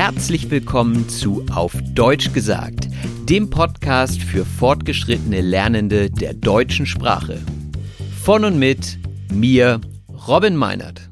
Herzlich willkommen zu Auf Deutsch gesagt, dem Podcast für fortgeschrittene Lernende der deutschen Sprache. Von und mit mir, Robin Meinert.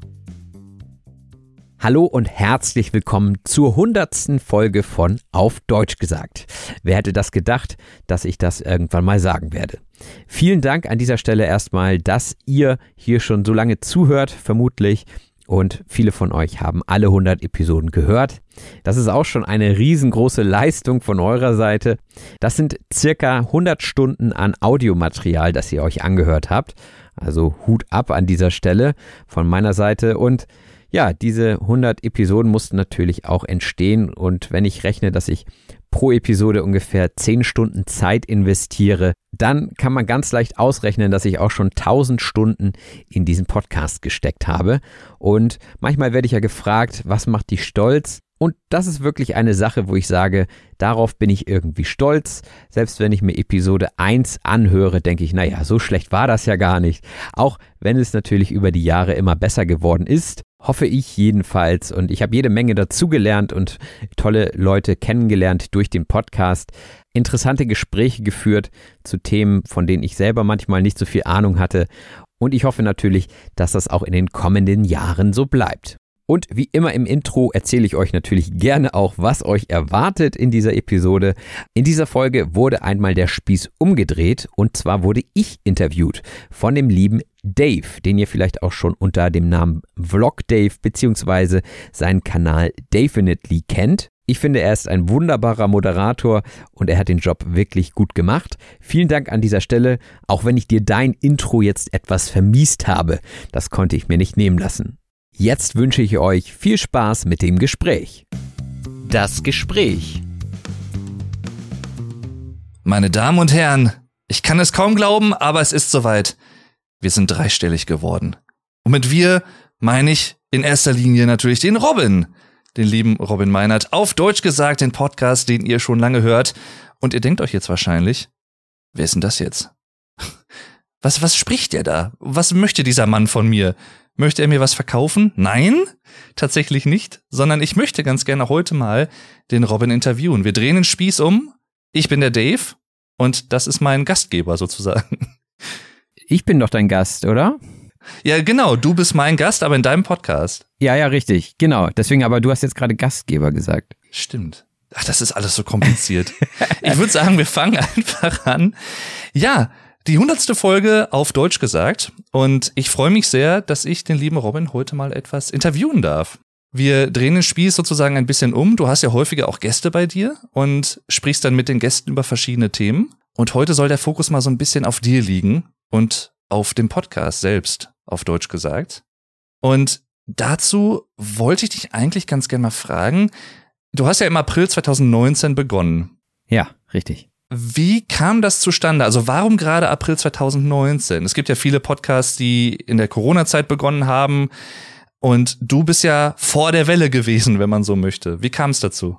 Hallo und herzlich willkommen zur hundertsten Folge von Auf Deutsch gesagt. Wer hätte das gedacht, dass ich das irgendwann mal sagen werde? Vielen Dank an dieser Stelle erstmal, dass ihr hier schon so lange zuhört, vermutlich und viele von euch haben alle 100 Episoden gehört. Das ist auch schon eine riesengroße Leistung von eurer Seite. Das sind circa 100 Stunden an Audiomaterial, das ihr euch angehört habt. Also Hut ab an dieser Stelle von meiner Seite und ja, diese 100 Episoden mussten natürlich auch entstehen und wenn ich rechne, dass ich pro Episode ungefähr 10 Stunden Zeit investiere, dann kann man ganz leicht ausrechnen, dass ich auch schon 1000 Stunden in diesen Podcast gesteckt habe. Und manchmal werde ich ja gefragt, was macht dich stolz? Und das ist wirklich eine Sache, wo ich sage, darauf bin ich irgendwie stolz. Selbst wenn ich mir Episode 1 anhöre, denke ich, naja, so schlecht war das ja gar nicht. Auch wenn es natürlich über die Jahre immer besser geworden ist. Hoffe ich jedenfalls. Und ich habe jede Menge dazugelernt und tolle Leute kennengelernt durch den Podcast. Interessante Gespräche geführt zu Themen, von denen ich selber manchmal nicht so viel Ahnung hatte. Und ich hoffe natürlich, dass das auch in den kommenden Jahren so bleibt. Und wie immer im Intro erzähle ich euch natürlich gerne auch, was euch erwartet in dieser Episode. In dieser Folge wurde einmal der Spieß umgedreht und zwar wurde ich interviewt von dem lieben Dave, den ihr vielleicht auch schon unter dem Namen Vlog Dave bzw. seinen Kanal Definitely kennt. Ich finde, er ist ein wunderbarer Moderator und er hat den Job wirklich gut gemacht. Vielen Dank an dieser Stelle, auch wenn ich dir dein Intro jetzt etwas vermiest habe. Das konnte ich mir nicht nehmen lassen. Jetzt wünsche ich euch viel Spaß mit dem Gespräch. Das Gespräch. Meine Damen und Herren, ich kann es kaum glauben, aber es ist soweit. Wir sind dreistellig geworden. Und mit wir meine ich in erster Linie natürlich den Robin, den lieben Robin Meinert. Auf Deutsch gesagt, den Podcast, den ihr schon lange hört. Und ihr denkt euch jetzt wahrscheinlich, wer ist denn das jetzt? Was, was spricht der da? Was möchte dieser Mann von mir? Möchte er mir was verkaufen? Nein, tatsächlich nicht, sondern ich möchte ganz gerne heute mal den Robin interviewen. Wir drehen den Spieß um. Ich bin der Dave und das ist mein Gastgeber sozusagen. Ich bin doch dein Gast, oder? Ja, genau, du bist mein Gast, aber in deinem Podcast. Ja, ja, richtig, genau. Deswegen, aber du hast jetzt gerade Gastgeber gesagt. Stimmt. Ach, das ist alles so kompliziert. ich würde sagen, wir fangen einfach an. Ja, die hundertste Folge auf Deutsch gesagt. Und ich freue mich sehr, dass ich den lieben Robin heute mal etwas interviewen darf. Wir drehen den Spieß sozusagen ein bisschen um. Du hast ja häufiger auch Gäste bei dir und sprichst dann mit den Gästen über verschiedene Themen. Und heute soll der Fokus mal so ein bisschen auf dir liegen und auf dem Podcast selbst, auf Deutsch gesagt. Und dazu wollte ich dich eigentlich ganz gerne mal fragen. Du hast ja im April 2019 begonnen. Ja, richtig. Wie kam das zustande? Also warum gerade April 2019? Es gibt ja viele Podcasts, die in der Corona-Zeit begonnen haben. Und du bist ja vor der Welle gewesen, wenn man so möchte. Wie kam es dazu?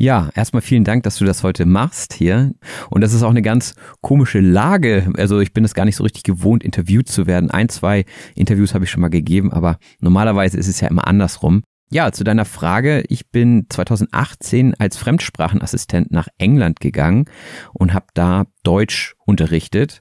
Ja, erstmal vielen Dank, dass du das heute machst hier. Und das ist auch eine ganz komische Lage. Also ich bin es gar nicht so richtig gewohnt, interviewt zu werden. Ein, zwei Interviews habe ich schon mal gegeben, aber normalerweise ist es ja immer andersrum. Ja, zu deiner Frage. Ich bin 2018 als Fremdsprachenassistent nach England gegangen und habe da Deutsch unterrichtet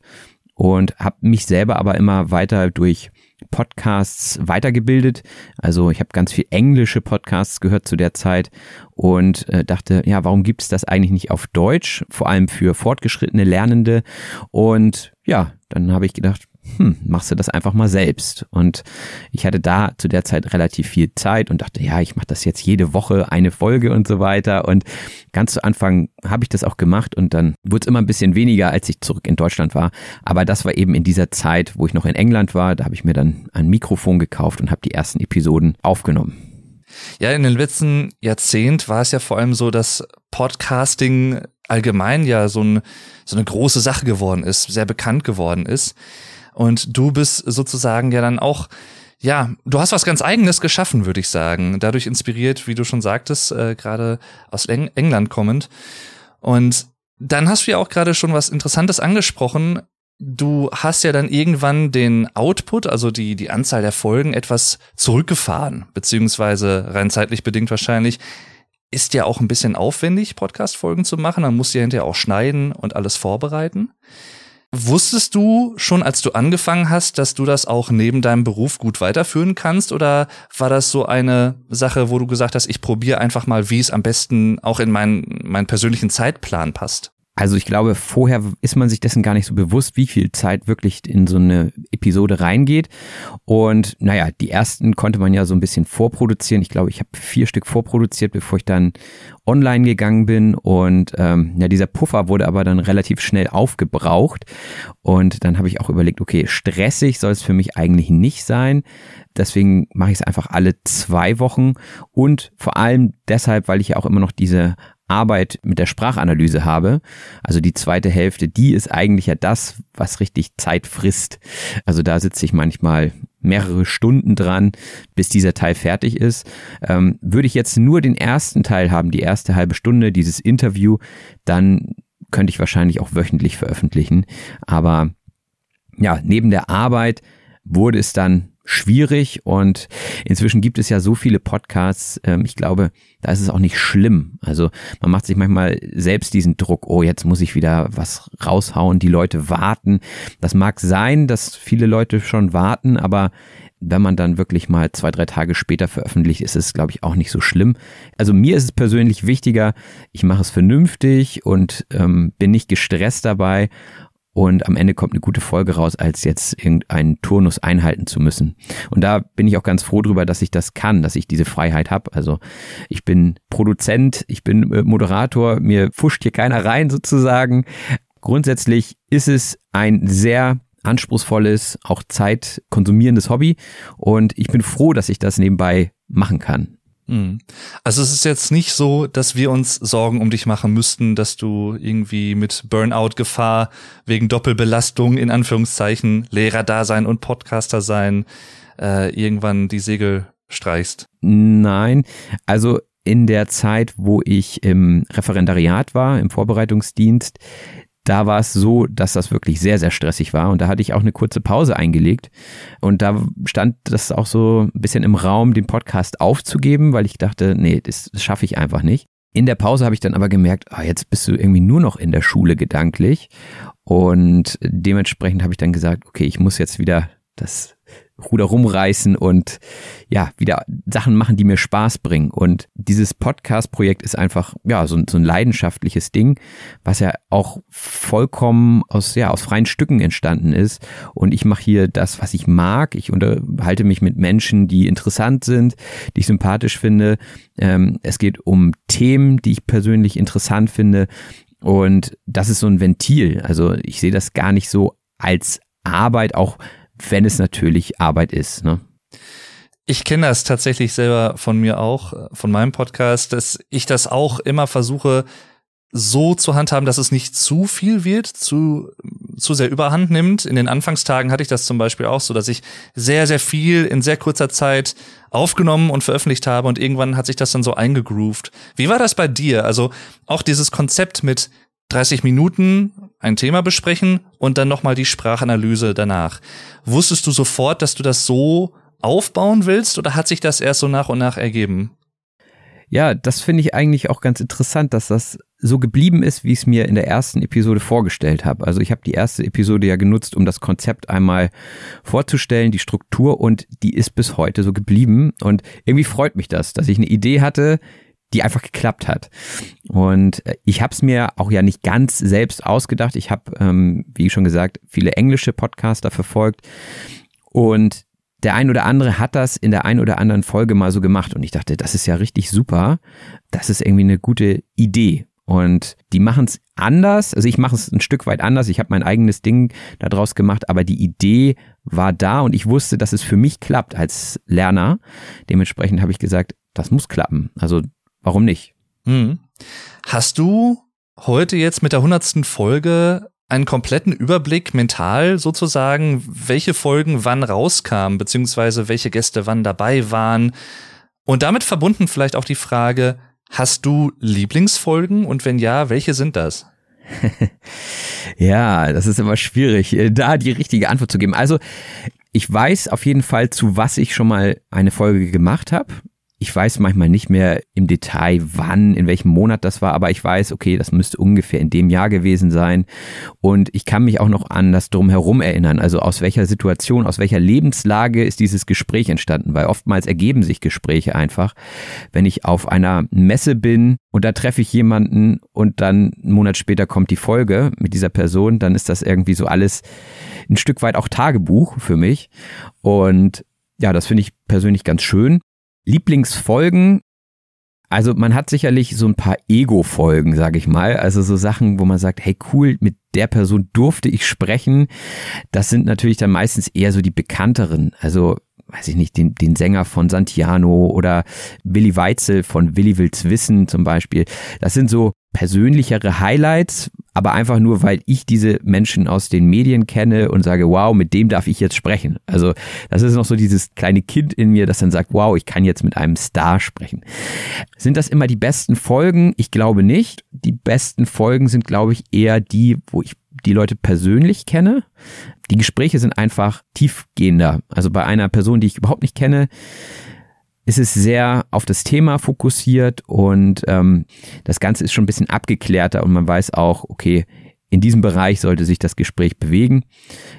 und habe mich selber aber immer weiter durch Podcasts weitergebildet. Also ich habe ganz viel englische Podcasts gehört zu der Zeit und äh, dachte, ja, warum gibt es das eigentlich nicht auf Deutsch, vor allem für fortgeschrittene Lernende? Und ja, dann habe ich gedacht, hm, machst du das einfach mal selbst. Und ich hatte da zu der Zeit relativ viel Zeit und dachte, ja, ich mache das jetzt jede Woche eine Folge und so weiter. Und ganz zu Anfang habe ich das auch gemacht und dann wurde es immer ein bisschen weniger, als ich zurück in Deutschland war. Aber das war eben in dieser Zeit, wo ich noch in England war. Da habe ich mir dann ein Mikrofon gekauft und habe die ersten Episoden aufgenommen. Ja, in den letzten Jahrzehnt war es ja vor allem so, dass Podcasting allgemein ja so, ein, so eine große Sache geworden ist, sehr bekannt geworden ist. Und du bist sozusagen ja dann auch, ja, du hast was ganz Eigenes geschaffen, würde ich sagen. Dadurch inspiriert, wie du schon sagtest, äh, gerade aus Eng England kommend. Und dann hast du ja auch gerade schon was Interessantes angesprochen. Du hast ja dann irgendwann den Output, also die, die Anzahl der Folgen, etwas zurückgefahren, beziehungsweise rein zeitlich bedingt wahrscheinlich. Ist ja auch ein bisschen aufwendig, Podcast-Folgen zu machen. Man muss ja hinterher auch schneiden und alles vorbereiten. Wusstest du schon, als du angefangen hast, dass du das auch neben deinem Beruf gut weiterführen kannst? Oder war das so eine Sache, wo du gesagt hast, ich probiere einfach mal, wie es am besten auch in meinen, meinen persönlichen Zeitplan passt? Also ich glaube, vorher ist man sich dessen gar nicht so bewusst, wie viel Zeit wirklich in so eine Episode reingeht. Und naja, die ersten konnte man ja so ein bisschen vorproduzieren. Ich glaube, ich habe vier Stück vorproduziert, bevor ich dann online gegangen bin. Und ähm, ja, dieser Puffer wurde aber dann relativ schnell aufgebraucht. Und dann habe ich auch überlegt, okay, stressig soll es für mich eigentlich nicht sein. Deswegen mache ich es einfach alle zwei Wochen und vor allem deshalb, weil ich ja auch immer noch diese Arbeit mit der Sprachanalyse habe. Also die zweite Hälfte, die ist eigentlich ja das, was richtig Zeit frisst. Also da sitze ich manchmal mehrere Stunden dran, bis dieser Teil fertig ist. Ähm, würde ich jetzt nur den ersten Teil haben, die erste halbe Stunde, dieses Interview, dann könnte ich wahrscheinlich auch wöchentlich veröffentlichen. Aber ja, neben der Arbeit wurde es dann schwierig und inzwischen gibt es ja so viele Podcasts. Ähm, ich glaube, da ist es auch nicht schlimm. Also man macht sich manchmal selbst diesen Druck, oh, jetzt muss ich wieder was raushauen, die Leute warten. Das mag sein, dass viele Leute schon warten, aber wenn man dann wirklich mal zwei, drei Tage später veröffentlicht, ist es, glaube ich, auch nicht so schlimm. Also mir ist es persönlich wichtiger, ich mache es vernünftig und ähm, bin nicht gestresst dabei und am Ende kommt eine gute Folge raus, als jetzt irgendeinen Turnus einhalten zu müssen. Und da bin ich auch ganz froh drüber, dass ich das kann, dass ich diese Freiheit habe. Also ich bin Produzent, ich bin äh, Moderator, mir fuscht hier keiner rein sozusagen. Grundsätzlich ist es ein sehr anspruchsvolles, auch zeitkonsumierendes Hobby und ich bin froh, dass ich das nebenbei machen kann. Mhm. Also es ist jetzt nicht so, dass wir uns Sorgen um dich machen müssten, dass du irgendwie mit Burnout-Gefahr wegen Doppelbelastung in Anführungszeichen Lehrer-Dasein und Podcaster-Sein äh, irgendwann die Segel streichst. Nein, also in der Zeit, wo ich im Referendariat war, im Vorbereitungsdienst, da war es so, dass das wirklich sehr, sehr stressig war. Und da hatte ich auch eine kurze Pause eingelegt. Und da stand das auch so ein bisschen im Raum, den Podcast aufzugeben, weil ich dachte, nee, das, das schaffe ich einfach nicht. In der Pause habe ich dann aber gemerkt, ah, jetzt bist du irgendwie nur noch in der Schule gedanklich. Und dementsprechend habe ich dann gesagt, okay, ich muss jetzt wieder das Ruder rumreißen und ja, wieder Sachen machen, die mir Spaß bringen. Und dieses Podcast-Projekt ist einfach, ja, so, so ein leidenschaftliches Ding, was ja auch vollkommen aus, ja, aus freien Stücken entstanden ist. Und ich mache hier das, was ich mag. Ich unterhalte mich mit Menschen, die interessant sind, die ich sympathisch finde. Ähm, es geht um Themen, die ich persönlich interessant finde. Und das ist so ein Ventil. Also ich sehe das gar nicht so als Arbeit, auch wenn es natürlich Arbeit ist. Ne? Ich kenne das tatsächlich selber von mir auch, von meinem Podcast, dass ich das auch immer versuche, so zu handhaben, dass es nicht zu viel wird, zu, zu sehr überhand nimmt. In den Anfangstagen hatte ich das zum Beispiel auch so, dass ich sehr, sehr viel in sehr kurzer Zeit aufgenommen und veröffentlicht habe und irgendwann hat sich das dann so eingegroovt. Wie war das bei dir? Also auch dieses Konzept mit 30 Minuten ein Thema besprechen und dann nochmal die Sprachanalyse danach. Wusstest du sofort, dass du das so aufbauen willst oder hat sich das erst so nach und nach ergeben? Ja, das finde ich eigentlich auch ganz interessant, dass das so geblieben ist, wie ich es mir in der ersten Episode vorgestellt habe. Also ich habe die erste Episode ja genutzt, um das Konzept einmal vorzustellen, die Struktur und die ist bis heute so geblieben und irgendwie freut mich das, dass ich eine Idee hatte, die einfach geklappt hat. Und äh, ich habe es mir auch ja nicht ganz selbst ausgedacht. Ich habe, ähm, wie schon gesagt, viele englische Podcaster verfolgt und der ein oder andere hat das in der ein oder anderen Folge mal so gemacht und ich dachte, das ist ja richtig super. Das ist irgendwie eine gute Idee. Und die machen es anders. Also ich mache es ein Stück weit anders. Ich habe mein eigenes Ding daraus gemacht, aber die Idee war da und ich wusste, dass es für mich klappt als Lerner. Dementsprechend habe ich gesagt, das muss klappen. Also warum nicht? Hm. Hast du heute jetzt mit der hundertsten Folge einen kompletten Überblick mental sozusagen, welche Folgen wann rauskamen, beziehungsweise welche Gäste wann dabei waren. Und damit verbunden vielleicht auch die Frage, hast du Lieblingsfolgen und wenn ja, welche sind das? ja, das ist immer schwierig, äh, da die richtige Antwort zu geben. Also, ich weiß auf jeden Fall, zu was ich schon mal eine Folge gemacht habe ich weiß manchmal nicht mehr im Detail, wann, in welchem Monat das war, aber ich weiß, okay, das müsste ungefähr in dem Jahr gewesen sein. Und ich kann mich auch noch an das Drumherum erinnern. Also aus welcher Situation, aus welcher Lebenslage ist dieses Gespräch entstanden? Weil oftmals ergeben sich Gespräche einfach. Wenn ich auf einer Messe bin und da treffe ich jemanden und dann einen Monat später kommt die Folge mit dieser Person, dann ist das irgendwie so alles ein Stück weit auch Tagebuch für mich. Und ja, das finde ich persönlich ganz schön. Lieblingsfolgen, also man hat sicherlich so ein paar Ego-Folgen, sage ich mal. Also so Sachen, wo man sagt, hey cool, mit der Person durfte ich sprechen. Das sind natürlich dann meistens eher so die bekannteren. Also weiß ich nicht, den, den Sänger von Santiano oder Willi Weitzel von Willi Wills Wissen zum Beispiel. Das sind so persönlichere Highlights, aber einfach nur, weil ich diese Menschen aus den Medien kenne und sage, wow, mit dem darf ich jetzt sprechen. Also das ist noch so dieses kleine Kind in mir, das dann sagt, wow, ich kann jetzt mit einem Star sprechen. Sind das immer die besten Folgen? Ich glaube nicht. Die besten Folgen sind, glaube ich, eher die, wo ich die Leute persönlich kenne. Die Gespräche sind einfach tiefgehender. Also bei einer Person, die ich überhaupt nicht kenne, ist es sehr auf das Thema fokussiert und ähm, das Ganze ist schon ein bisschen abgeklärter und man weiß auch, okay, in diesem Bereich sollte sich das Gespräch bewegen.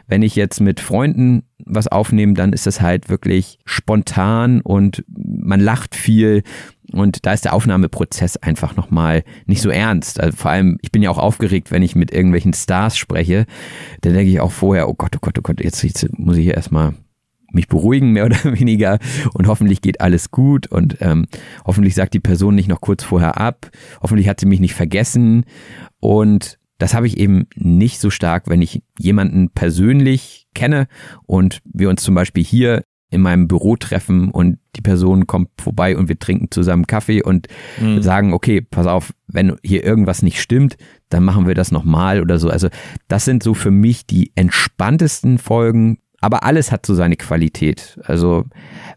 Wenn ich jetzt mit Freunden was aufnehme, dann ist das halt wirklich spontan und man lacht viel und da ist der Aufnahmeprozess einfach nochmal nicht so ernst. Also vor allem, ich bin ja auch aufgeregt, wenn ich mit irgendwelchen Stars spreche. Dann denke ich auch vorher, oh Gott, oh Gott, oh Gott, jetzt, jetzt muss ich hier erstmal mich beruhigen, mehr oder weniger. Und hoffentlich geht alles gut und ähm, hoffentlich sagt die Person nicht noch kurz vorher ab. Hoffentlich hat sie mich nicht vergessen. Und das habe ich eben nicht so stark, wenn ich jemanden persönlich kenne und wir uns zum Beispiel hier in meinem Büro treffen und die Person kommt vorbei und wir trinken zusammen Kaffee und mhm. sagen, okay, pass auf, wenn hier irgendwas nicht stimmt, dann machen wir das nochmal oder so. Also das sind so für mich die entspanntesten Folgen, aber alles hat so seine Qualität. Also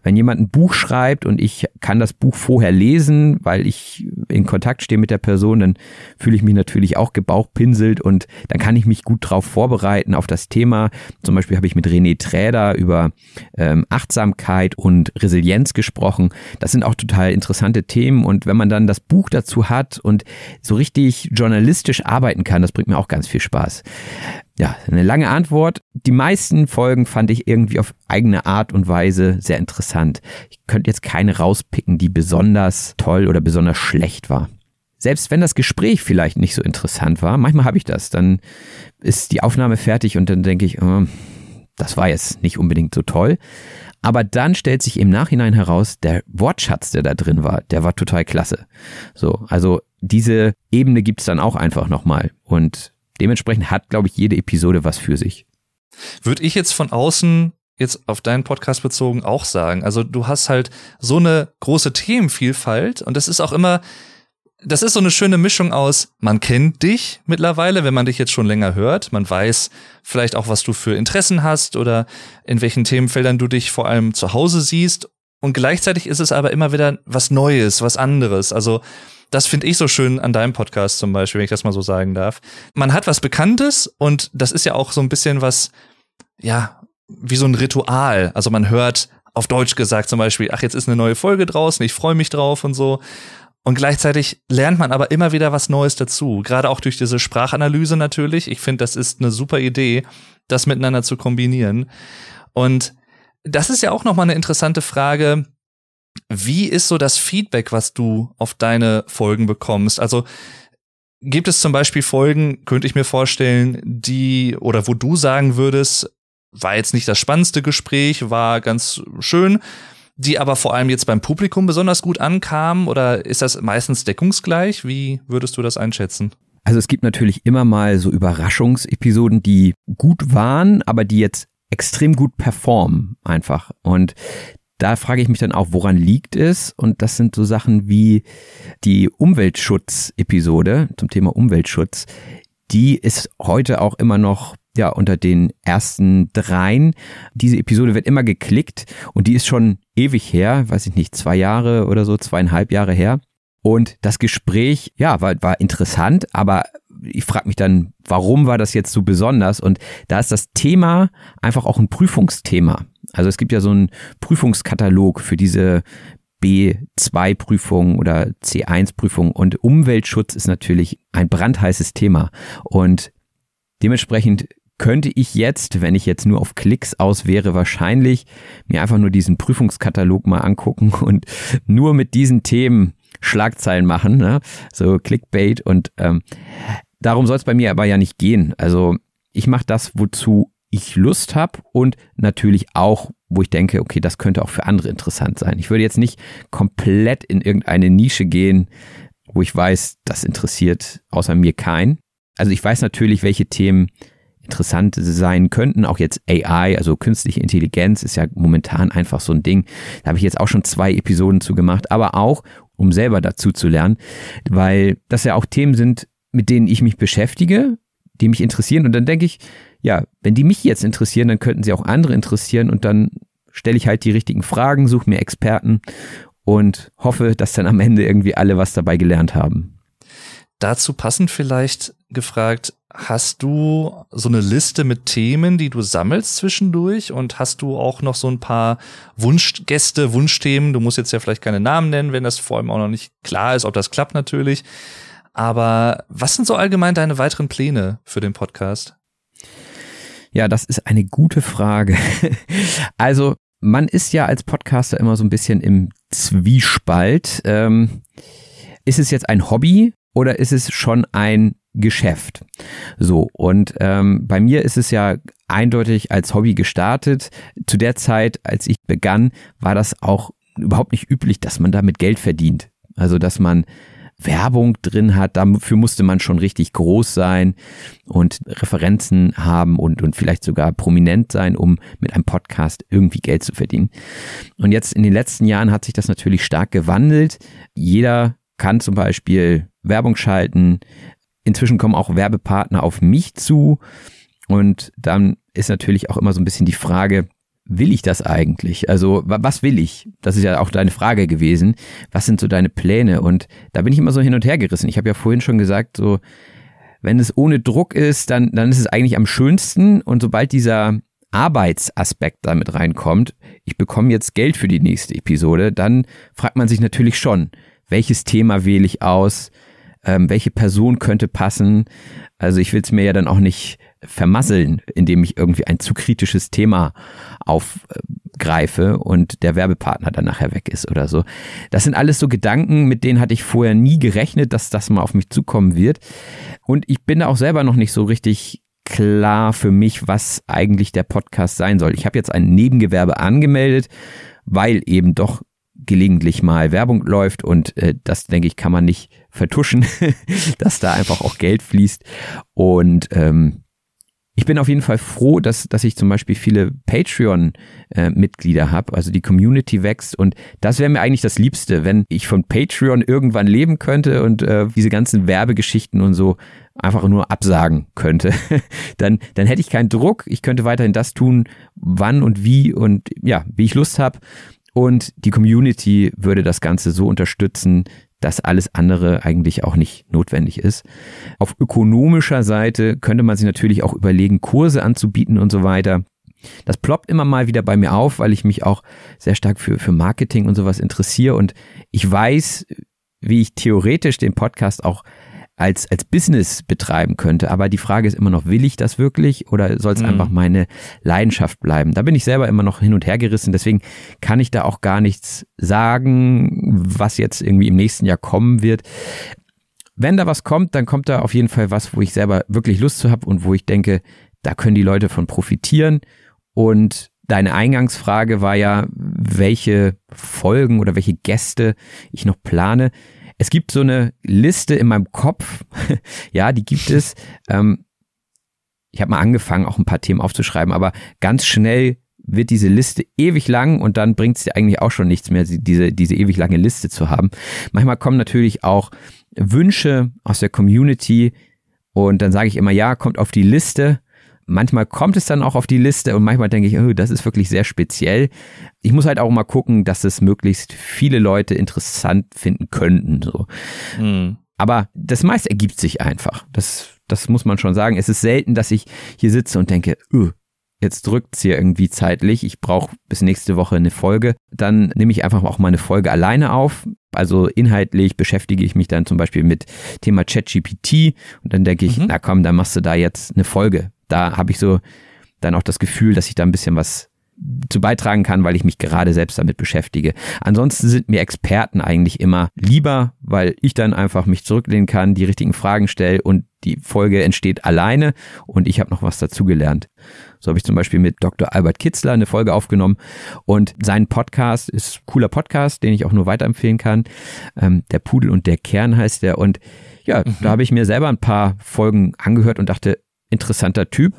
wenn jemand ein Buch schreibt und ich kann das Buch vorher lesen, weil ich in Kontakt stehe mit der Person, dann fühle ich mich natürlich auch gebauchpinselt und dann kann ich mich gut drauf vorbereiten auf das Thema. Zum Beispiel habe ich mit René Träder über ähm, Achtsamkeit und Resilienz gesprochen. Das sind auch total interessante Themen und wenn man dann das Buch dazu hat und so richtig journalistisch arbeiten kann, das bringt mir auch ganz viel Spaß. Ja, eine lange Antwort. Die meisten Folgen fand ich irgendwie auf eigene Art und Weise sehr interessant. Ich könnte jetzt keine rauspicken, die besonders toll oder besonders schlecht war. Selbst wenn das Gespräch vielleicht nicht so interessant war, manchmal habe ich das, dann ist die Aufnahme fertig und dann denke ich, oh, das war jetzt nicht unbedingt so toll. Aber dann stellt sich im Nachhinein heraus, der Wortschatz, der da drin war, der war total klasse. So, also diese Ebene gibt es dann auch einfach nochmal. Und Dementsprechend hat, glaube ich, jede Episode was für sich. Würde ich jetzt von außen jetzt auf deinen Podcast bezogen auch sagen. Also du hast halt so eine große Themenvielfalt und das ist auch immer, das ist so eine schöne Mischung aus, man kennt dich mittlerweile, wenn man dich jetzt schon länger hört, man weiß vielleicht auch, was du für Interessen hast oder in welchen Themenfeldern du dich vor allem zu Hause siehst und gleichzeitig ist es aber immer wieder was Neues, was anderes. Also das finde ich so schön an deinem Podcast zum Beispiel, wenn ich das mal so sagen darf. Man hat was Bekanntes und das ist ja auch so ein bisschen was, ja, wie so ein Ritual. Also man hört auf Deutsch gesagt zum Beispiel, ach, jetzt ist eine neue Folge draußen, ich freue mich drauf und so. Und gleichzeitig lernt man aber immer wieder was Neues dazu. Gerade auch durch diese Sprachanalyse natürlich. Ich finde, das ist eine super Idee, das miteinander zu kombinieren. Und das ist ja auch nochmal eine interessante Frage. Wie ist so das Feedback, was du auf deine Folgen bekommst? Also gibt es zum Beispiel Folgen, könnte ich mir vorstellen, die oder wo du sagen würdest, war jetzt nicht das spannendste Gespräch, war ganz schön, die aber vor allem jetzt beim Publikum besonders gut ankamen oder ist das meistens deckungsgleich? Wie würdest du das einschätzen? Also es gibt natürlich immer mal so Überraschungsepisoden, die gut waren, aber die jetzt extrem gut performen einfach. Und da frage ich mich dann auch, woran liegt es? Und das sind so Sachen wie die Umweltschutz-Episode zum Thema Umweltschutz. Die ist heute auch immer noch ja unter den ersten dreien. Diese Episode wird immer geklickt und die ist schon ewig her, weiß ich nicht, zwei Jahre oder so, zweieinhalb Jahre her. Und das Gespräch, ja, war, war interessant, aber ich frage mich dann, warum war das jetzt so besonders? Und da ist das Thema einfach auch ein Prüfungsthema. Also es gibt ja so einen Prüfungskatalog für diese B2-Prüfung oder C1-Prüfung und Umweltschutz ist natürlich ein brandheißes Thema. Und dementsprechend könnte ich jetzt, wenn ich jetzt nur auf Klicks aus wäre, wahrscheinlich mir einfach nur diesen Prüfungskatalog mal angucken und nur mit diesen Themen Schlagzeilen machen, ne? so Clickbait und ähm, darum soll es bei mir aber ja nicht gehen. Also ich mache das, wozu ich Lust habe und natürlich auch, wo ich denke, okay, das könnte auch für andere interessant sein. Ich würde jetzt nicht komplett in irgendeine Nische gehen, wo ich weiß, das interessiert außer mir keinen. Also ich weiß natürlich, welche Themen interessant sein könnten. Auch jetzt AI, also künstliche Intelligenz, ist ja momentan einfach so ein Ding. Da habe ich jetzt auch schon zwei Episoden zu gemacht, aber auch, um selber dazu zu lernen, weil das ja auch Themen sind, mit denen ich mich beschäftige, die mich interessieren. Und dann denke ich, ja, wenn die mich jetzt interessieren, dann könnten sie auch andere interessieren und dann stelle ich halt die richtigen Fragen, suche mir Experten und hoffe, dass dann am Ende irgendwie alle was dabei gelernt haben. Dazu passend vielleicht gefragt, hast du so eine Liste mit Themen, die du sammelst zwischendurch und hast du auch noch so ein paar Wunschgäste, Wunschthemen? Du musst jetzt ja vielleicht keine Namen nennen, wenn das vor allem auch noch nicht klar ist, ob das klappt natürlich. Aber was sind so allgemein deine weiteren Pläne für den Podcast? Ja, das ist eine gute Frage. Also, man ist ja als Podcaster immer so ein bisschen im Zwiespalt. Ähm, ist es jetzt ein Hobby oder ist es schon ein Geschäft? So, und ähm, bei mir ist es ja eindeutig als Hobby gestartet. Zu der Zeit, als ich begann, war das auch überhaupt nicht üblich, dass man damit Geld verdient. Also, dass man Werbung drin hat, dafür musste man schon richtig groß sein und Referenzen haben und, und vielleicht sogar prominent sein, um mit einem Podcast irgendwie Geld zu verdienen. Und jetzt in den letzten Jahren hat sich das natürlich stark gewandelt. Jeder kann zum Beispiel Werbung schalten. Inzwischen kommen auch Werbepartner auf mich zu. Und dann ist natürlich auch immer so ein bisschen die Frage, will ich das eigentlich? Also, was will ich? Das ist ja auch deine Frage gewesen. Was sind so deine Pläne? Und da bin ich immer so hin und her gerissen. Ich habe ja vorhin schon gesagt, so, wenn es ohne Druck ist, dann, dann ist es eigentlich am schönsten. Und sobald dieser Arbeitsaspekt damit reinkommt, ich bekomme jetzt Geld für die nächste Episode, dann fragt man sich natürlich schon, welches Thema wähle ich aus? Ähm, welche Person könnte passen? Also ich will es mir ja dann auch nicht vermasseln, indem ich irgendwie ein zu kritisches Thema aufgreife und der Werbepartner dann nachher weg ist oder so. Das sind alles so Gedanken, mit denen hatte ich vorher nie gerechnet, dass das mal auf mich zukommen wird. Und ich bin da auch selber noch nicht so richtig klar für mich, was eigentlich der Podcast sein soll. Ich habe jetzt ein Nebengewerbe angemeldet, weil eben doch gelegentlich mal Werbung läuft und äh, das denke ich kann man nicht vertuschen, dass da einfach auch Geld fließt und ähm, ich bin auf jeden Fall froh, dass, dass ich zum Beispiel viele Patreon-Mitglieder äh, habe, also die Community wächst und das wäre mir eigentlich das Liebste, wenn ich von Patreon irgendwann leben könnte und äh, diese ganzen Werbegeschichten und so einfach nur absagen könnte. dann, dann hätte ich keinen Druck, ich könnte weiterhin das tun, wann und wie und ja, wie ich Lust habe. Und die Community würde das Ganze so unterstützen, dass alles andere eigentlich auch nicht notwendig ist. Auf ökonomischer Seite könnte man sich natürlich auch überlegen, Kurse anzubieten und so weiter. Das ploppt immer mal wieder bei mir auf, weil ich mich auch sehr stark für, für Marketing und sowas interessiere und ich weiß, wie ich theoretisch den Podcast auch als, als Business betreiben könnte. Aber die Frage ist immer noch, will ich das wirklich oder soll es mhm. einfach meine Leidenschaft bleiben? Da bin ich selber immer noch hin und her gerissen. Deswegen kann ich da auch gar nichts sagen, was jetzt irgendwie im nächsten Jahr kommen wird. Wenn da was kommt, dann kommt da auf jeden Fall was, wo ich selber wirklich Lust zu habe und wo ich denke, da können die Leute von profitieren. Und deine Eingangsfrage war ja, welche Folgen oder welche Gäste ich noch plane. Es gibt so eine Liste in meinem Kopf, ja, die gibt es. Ähm, ich habe mal angefangen, auch ein paar Themen aufzuschreiben, aber ganz schnell wird diese Liste ewig lang und dann bringt es dir eigentlich auch schon nichts mehr, diese, diese ewig lange Liste zu haben. Manchmal kommen natürlich auch Wünsche aus der Community und dann sage ich immer, ja, kommt auf die Liste. Manchmal kommt es dann auch auf die Liste und manchmal denke ich, oh, das ist wirklich sehr speziell. Ich muss halt auch mal gucken, dass es möglichst viele Leute interessant finden könnten. So. Mhm. Aber das meiste ergibt sich einfach. Das, das muss man schon sagen. Es ist selten, dass ich hier sitze und denke, öh, jetzt drückt es hier irgendwie zeitlich, ich brauche bis nächste Woche eine Folge, dann nehme ich einfach auch mal eine Folge alleine auf. Also inhaltlich beschäftige ich mich dann zum Beispiel mit Thema ChatGPT und dann denke ich, mhm. na komm, dann machst du da jetzt eine Folge. Da habe ich so dann auch das Gefühl, dass ich da ein bisschen was zu beitragen kann, weil ich mich gerade selbst damit beschäftige. Ansonsten sind mir Experten eigentlich immer lieber, weil ich dann einfach mich zurücklehnen kann, die richtigen Fragen stelle und die Folge entsteht alleine und ich habe noch was dazugelernt. So habe ich zum Beispiel mit Dr. Albert Kitzler eine Folge aufgenommen und sein Podcast ist ein cooler Podcast, den ich auch nur weiterempfehlen kann. Ähm, der Pudel und der Kern heißt der und ja, mhm. da habe ich mir selber ein paar Folgen angehört und dachte, interessanter Typ,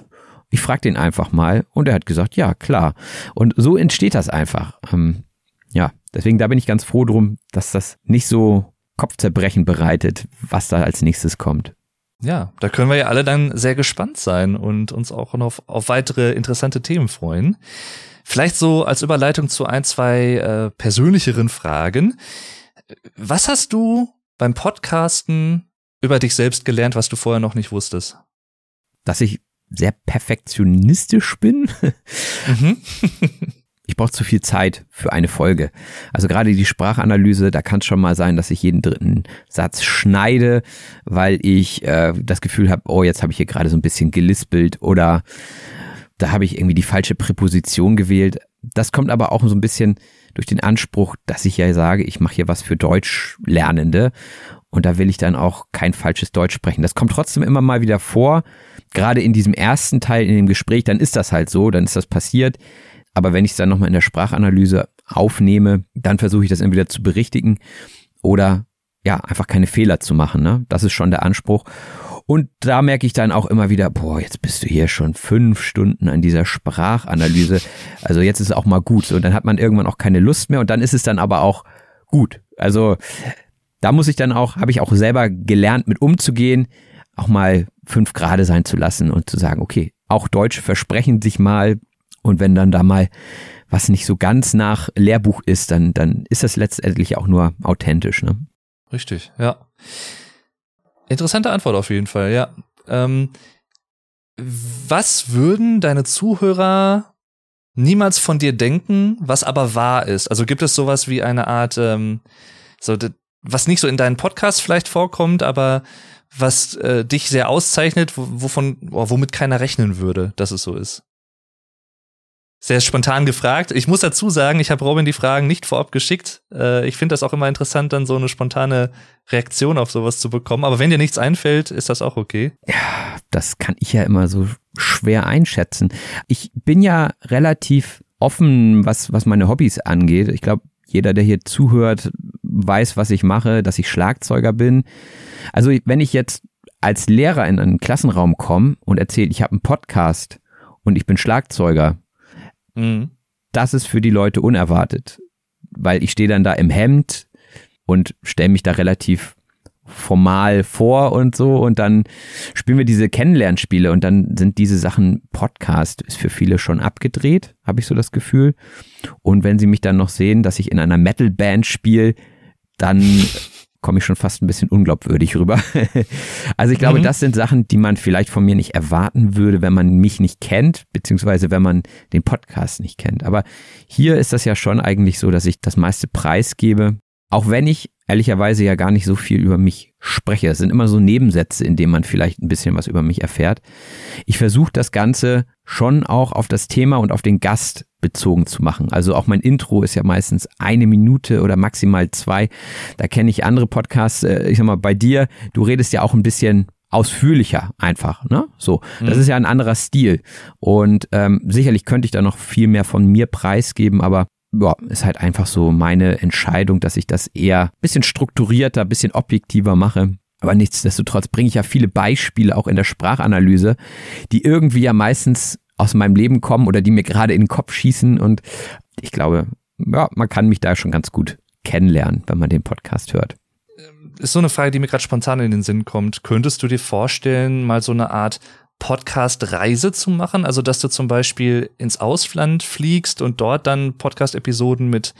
ich frage den einfach mal und er hat gesagt, ja, klar. Und so entsteht das einfach. Ähm, ja, deswegen da bin ich ganz froh drum, dass das nicht so Kopfzerbrechen bereitet, was da als nächstes kommt. Ja, da können wir ja alle dann sehr gespannt sein und uns auch noch auf, auf weitere interessante Themen freuen. Vielleicht so als Überleitung zu ein, zwei äh, persönlicheren Fragen. Was hast du beim Podcasten über dich selbst gelernt, was du vorher noch nicht wusstest? Dass ich sehr perfektionistisch bin. Mhm. ich brauche zu viel Zeit für eine Folge. Also gerade die Sprachanalyse, da kann es schon mal sein, dass ich jeden dritten Satz schneide, weil ich äh, das Gefühl habe, oh, jetzt habe ich hier gerade so ein bisschen gelispelt oder da habe ich irgendwie die falsche Präposition gewählt. Das kommt aber auch so ein bisschen durch den Anspruch, dass ich ja sage, ich mache hier was für Deutschlernende und da will ich dann auch kein falsches Deutsch sprechen. Das kommt trotzdem immer mal wieder vor. Gerade in diesem ersten Teil in dem Gespräch, dann ist das halt so, dann ist das passiert. Aber wenn ich es dann nochmal in der Sprachanalyse aufnehme, dann versuche ich das entweder zu berichtigen oder ja, einfach keine Fehler zu machen. Ne? Das ist schon der Anspruch. Und da merke ich dann auch immer wieder, boah, jetzt bist du hier schon fünf Stunden an dieser Sprachanalyse. Also jetzt ist es auch mal gut. Und dann hat man irgendwann auch keine Lust mehr und dann ist es dann aber auch gut. Also da muss ich dann auch, habe ich auch selber gelernt, mit umzugehen, auch mal fünf Grade sein zu lassen und zu sagen, okay, auch Deutsche versprechen sich mal und wenn dann da mal was nicht so ganz nach Lehrbuch ist, dann, dann ist das letztendlich auch nur authentisch, ne? Richtig, ja. Interessante Antwort auf jeden Fall, ja. Ähm, was würden deine Zuhörer niemals von dir denken, was aber wahr ist? Also gibt es sowas wie eine Art, ähm, so was nicht so in deinen Podcasts vielleicht vorkommt, aber was äh, dich sehr auszeichnet, wovon, womit keiner rechnen würde, dass es so ist. Sehr spontan gefragt. Ich muss dazu sagen, ich habe Robin die Fragen nicht vorab geschickt. Äh, ich finde das auch immer interessant, dann so eine spontane Reaktion auf sowas zu bekommen. Aber wenn dir nichts einfällt, ist das auch okay. Ja, das kann ich ja immer so schwer einschätzen. Ich bin ja relativ offen, was, was meine Hobbys angeht. Ich glaube, jeder, der hier zuhört, weiß, was ich mache, dass ich Schlagzeuger bin. Also wenn ich jetzt als Lehrer in einen Klassenraum komme und erzähle, ich habe einen Podcast und ich bin Schlagzeuger, mhm. das ist für die Leute unerwartet, weil ich stehe dann da im Hemd und stelle mich da relativ formal vor und so und dann spielen wir diese Kennenlernspiele und dann sind diese Sachen Podcast ist für viele schon abgedreht, habe ich so das Gefühl. Und wenn sie mich dann noch sehen, dass ich in einer Metal-Band spiele, dann komme ich schon fast ein bisschen unglaubwürdig rüber. also ich glaube, mhm. das sind Sachen, die man vielleicht von mir nicht erwarten würde, wenn man mich nicht kennt, beziehungsweise wenn man den Podcast nicht kennt. Aber hier ist das ja schon eigentlich so, dass ich das meiste preisgebe, auch wenn ich ehrlicherweise ja gar nicht so viel über mich spreche. Es sind immer so Nebensätze, in denen man vielleicht ein bisschen was über mich erfährt. Ich versuche das Ganze schon auch auf das Thema und auf den Gast bezogen zu machen. Also auch mein Intro ist ja meistens eine Minute oder maximal zwei. Da kenne ich andere Podcasts. Äh, ich sag mal, bei dir, du redest ja auch ein bisschen ausführlicher einfach, ne? So, das mhm. ist ja ein anderer Stil und ähm, sicherlich könnte ich da noch viel mehr von mir preisgeben, aber ja, ist halt einfach so meine Entscheidung, dass ich das eher bisschen strukturierter, bisschen objektiver mache. Aber nichtsdestotrotz bringe ich ja viele Beispiele auch in der Sprachanalyse, die irgendwie ja meistens aus meinem Leben kommen oder die mir gerade in den Kopf schießen. Und ich glaube, ja, man kann mich da schon ganz gut kennenlernen, wenn man den Podcast hört. Ist so eine Frage, die mir gerade spontan in den Sinn kommt. Könntest du dir vorstellen, mal so eine Art Podcast-Reise zu machen? Also, dass du zum Beispiel ins Ausland fliegst und dort dann Podcast-Episoden mit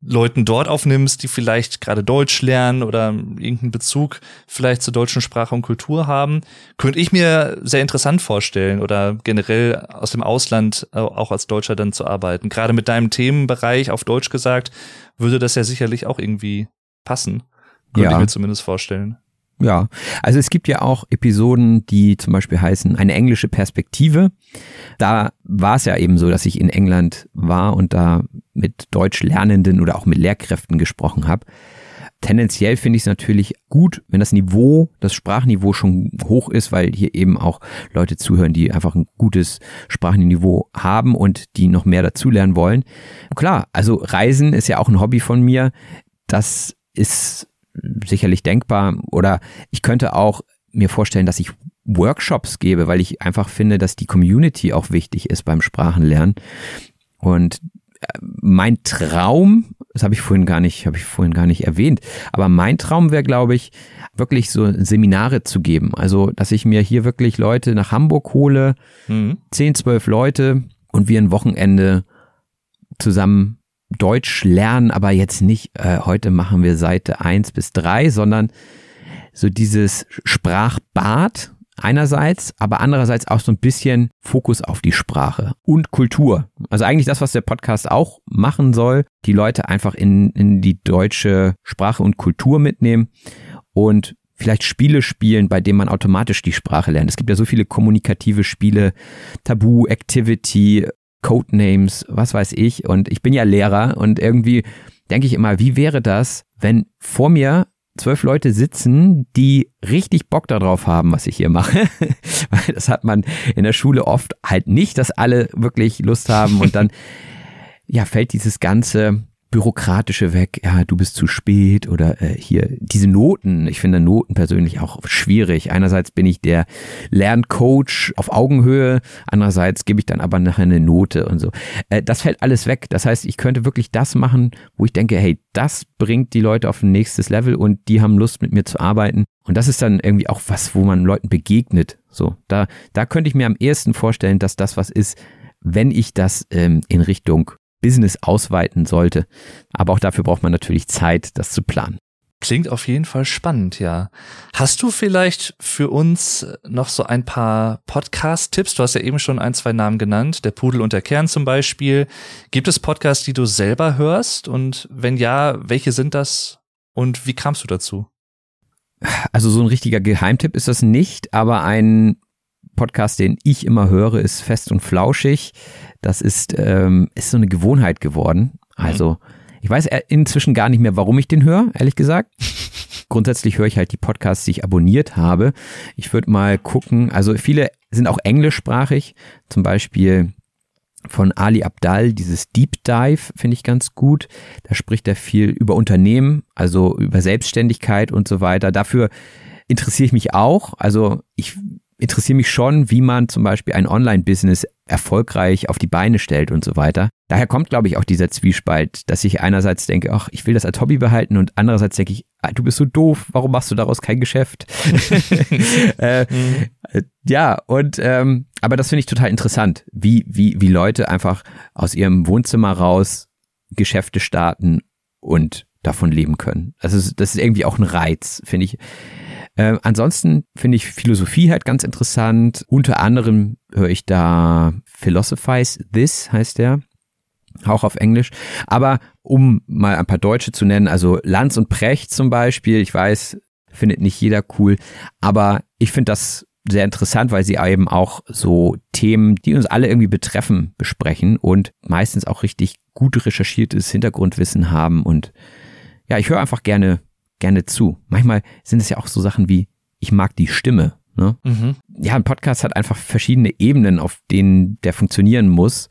Leuten dort aufnimmst, die vielleicht gerade Deutsch lernen oder irgendeinen Bezug vielleicht zur deutschen Sprache und Kultur haben, könnte ich mir sehr interessant vorstellen oder generell aus dem Ausland äh, auch als Deutscher dann zu arbeiten. Gerade mit deinem Themenbereich auf Deutsch gesagt, würde das ja sicherlich auch irgendwie passen. Könnte ja. ich mir zumindest vorstellen. Ja, also es gibt ja auch Episoden, die zum Beispiel heißen eine englische Perspektive. Da war es ja eben so, dass ich in England war und da mit Deutschlernenden oder auch mit Lehrkräften gesprochen habe. Tendenziell finde ich es natürlich gut, wenn das Niveau, das Sprachniveau schon hoch ist, weil hier eben auch Leute zuhören, die einfach ein gutes Sprachniveau haben und die noch mehr dazulernen wollen. Klar, also Reisen ist ja auch ein Hobby von mir. Das ist sicherlich denkbar. Oder ich könnte auch mir vorstellen, dass ich Workshops gebe, weil ich einfach finde, dass die Community auch wichtig ist beim Sprachenlernen. Und äh, mein Traum, das habe ich vorhin gar nicht, habe ich vorhin gar nicht erwähnt, aber mein Traum wäre, glaube ich, wirklich so Seminare zu geben. Also, dass ich mir hier wirklich Leute nach Hamburg hole, mhm. 10, 12 Leute und wir ein Wochenende zusammen Deutsch lernen, aber jetzt nicht, äh, heute machen wir Seite 1 bis 3, sondern so dieses Sprachbad einerseits, aber andererseits auch so ein bisschen Fokus auf die Sprache und Kultur. Also eigentlich das, was der Podcast auch machen soll, die Leute einfach in, in die deutsche Sprache und Kultur mitnehmen und vielleicht Spiele spielen, bei denen man automatisch die Sprache lernt. Es gibt ja so viele kommunikative Spiele, Tabu, Activity, Codenames, was weiß ich. Und ich bin ja Lehrer und irgendwie denke ich immer, wie wäre das, wenn vor mir zwölf Leute sitzen, die richtig Bock darauf haben, was ich hier mache. Weil das hat man in der Schule oft halt nicht, dass alle wirklich Lust haben und dann ja fällt dieses ganze Bürokratische weg, ja, du bist zu spät oder äh, hier diese Noten. Ich finde Noten persönlich auch schwierig. Einerseits bin ich der Lerncoach auf Augenhöhe, andererseits gebe ich dann aber nachher eine Note und so. Äh, das fällt alles weg. Das heißt, ich könnte wirklich das machen, wo ich denke, hey, das bringt die Leute auf ein nächstes Level und die haben Lust mit mir zu arbeiten. Und das ist dann irgendwie auch was, wo man Leuten begegnet. So, da, da könnte ich mir am ehesten vorstellen, dass das was ist, wenn ich das ähm, in Richtung Business ausweiten sollte. Aber auch dafür braucht man natürlich Zeit, das zu planen. Klingt auf jeden Fall spannend, ja. Hast du vielleicht für uns noch so ein paar Podcast-Tipps? Du hast ja eben schon ein, zwei Namen genannt, der Pudel und der Kern zum Beispiel. Gibt es Podcasts, die du selber hörst? Und wenn ja, welche sind das? Und wie kamst du dazu? Also so ein richtiger Geheimtipp ist das nicht, aber ein Podcast, den ich immer höre, ist Fest und Flauschig. Das ist, ähm, ist so eine Gewohnheit geworden. Also, ich weiß inzwischen gar nicht mehr, warum ich den höre, ehrlich gesagt. Grundsätzlich höre ich halt die Podcasts, die ich abonniert habe. Ich würde mal gucken, also viele sind auch englischsprachig, zum Beispiel von Ali Abdal, dieses Deep Dive finde ich ganz gut. Da spricht er viel über Unternehmen, also über Selbstständigkeit und so weiter. Dafür interessiere ich mich auch. Also ich interessiere mich schon, wie man zum Beispiel ein Online-Business erfolgreich auf die Beine stellt und so weiter. Daher kommt, glaube ich, auch dieser Zwiespalt, dass ich einerseits denke, ach, ich will das als Hobby behalten und andererseits denke ich, ah, du bist so doof, warum machst du daraus kein Geschäft? äh, mhm. Ja, und ähm, aber das finde ich total interessant, wie, wie, wie Leute einfach aus ihrem Wohnzimmer raus Geschäfte starten und davon leben können. Also das ist irgendwie auch ein Reiz, finde ich. Äh, ansonsten finde ich Philosophie halt ganz interessant. Unter anderem höre ich da Philosophize This heißt der. Auch auf Englisch. Aber um mal ein paar Deutsche zu nennen, also Lanz und Precht zum Beispiel, ich weiß, findet nicht jeder cool, aber ich finde das sehr interessant, weil sie eben auch so Themen, die uns alle irgendwie betreffen, besprechen und meistens auch richtig gut recherchiertes Hintergrundwissen haben und ja, ich höre einfach gerne gerne zu. Manchmal sind es ja auch so Sachen wie, ich mag die Stimme. Ne? Mhm. Ja, ein Podcast hat einfach verschiedene Ebenen, auf denen der funktionieren muss.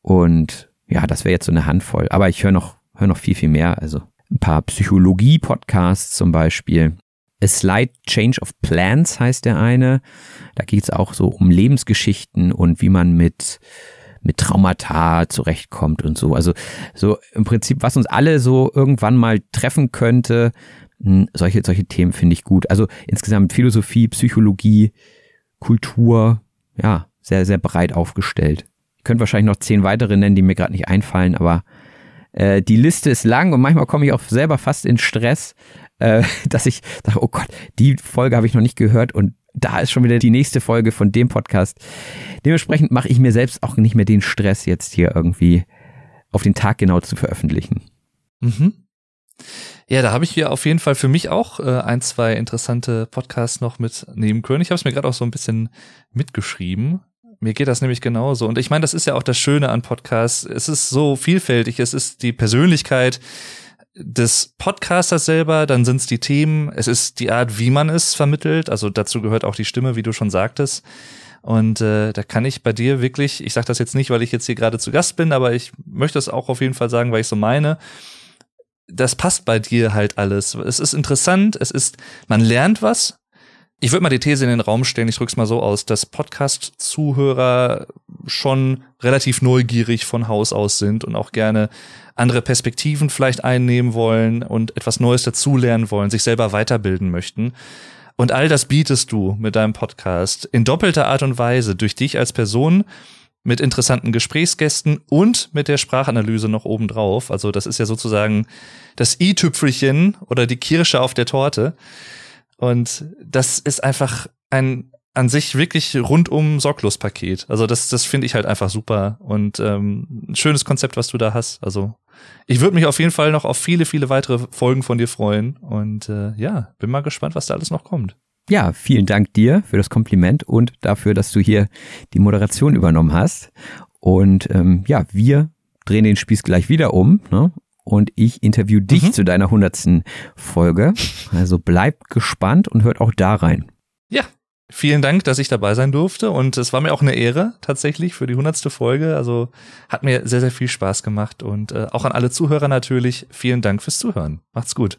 Und ja, das wäre jetzt so eine Handvoll. Aber ich höre noch, höre noch viel, viel mehr. Also ein paar Psychologie-Podcasts zum Beispiel. A Slight Change of Plans heißt der eine. Da geht es auch so um Lebensgeschichten und wie man mit mit Traumata zurechtkommt und so. Also so im Prinzip, was uns alle so irgendwann mal treffen könnte, solche, solche Themen finde ich gut. Also insgesamt Philosophie, Psychologie, Kultur, ja, sehr, sehr breit aufgestellt. Ich könnte wahrscheinlich noch zehn weitere nennen, die mir gerade nicht einfallen, aber äh, die Liste ist lang und manchmal komme ich auch selber fast in Stress, äh, dass ich sage, oh Gott, die Folge habe ich noch nicht gehört und da ist schon wieder die nächste Folge von dem Podcast. Dementsprechend mache ich mir selbst auch nicht mehr den Stress, jetzt hier irgendwie auf den Tag genau zu veröffentlichen. Mhm. Ja, da habe ich hier auf jeden Fall für mich auch äh, ein, zwei interessante Podcasts noch mitnehmen können. Ich habe es mir gerade auch so ein bisschen mitgeschrieben. Mir geht das nämlich genauso. Und ich meine, das ist ja auch das Schöne an Podcasts. Es ist so vielfältig. Es ist die Persönlichkeit des Podcasters selber, dann sind es die Themen, es ist die Art, wie man es vermittelt. Also dazu gehört auch die Stimme, wie du schon sagtest. Und äh, da kann ich bei dir wirklich, ich sage das jetzt nicht, weil ich jetzt hier gerade zu Gast bin, aber ich möchte es auch auf jeden Fall sagen, weil ich so meine. Das passt bei dir halt alles. Es ist interessant, es ist, man lernt was, ich würde mal die These in den Raum stellen, ich drück's mal so aus, dass Podcast-Zuhörer schon relativ neugierig von Haus aus sind und auch gerne andere Perspektiven vielleicht einnehmen wollen und etwas Neues dazulernen wollen, sich selber weiterbilden möchten. Und all das bietest du mit deinem Podcast in doppelter Art und Weise durch dich als Person, mit interessanten Gesprächsgästen und mit der Sprachanalyse noch obendrauf. Also das ist ja sozusagen das i-Tüpfelchen oder die Kirsche auf der Torte. Und das ist einfach ein an sich wirklich rundum sorglos Paket. Also das, das finde ich halt einfach super und ähm, ein schönes Konzept, was du da hast. Also ich würde mich auf jeden Fall noch auf viele, viele weitere Folgen von dir freuen und äh, ja, bin mal gespannt, was da alles noch kommt. Ja, vielen Dank dir für das Kompliment und dafür, dass du hier die Moderation übernommen hast. Und ähm, ja, wir drehen den Spieß gleich wieder um ne? und ich interview dich mhm. zu deiner hundertsten Folge. Also bleibt gespannt und hört auch da rein. Ja, vielen Dank, dass ich dabei sein durfte und es war mir auch eine Ehre tatsächlich für die hundertste Folge. Also hat mir sehr, sehr viel Spaß gemacht und äh, auch an alle Zuhörer natürlich vielen Dank fürs Zuhören. Macht's gut.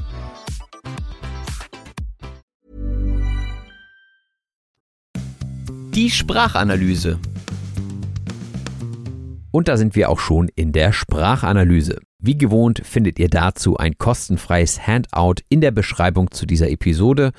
Die Sprachanalyse. Und da sind wir auch schon in der Sprachanalyse. Wie gewohnt findet ihr dazu ein kostenfreies Handout in der Beschreibung zu dieser Episode.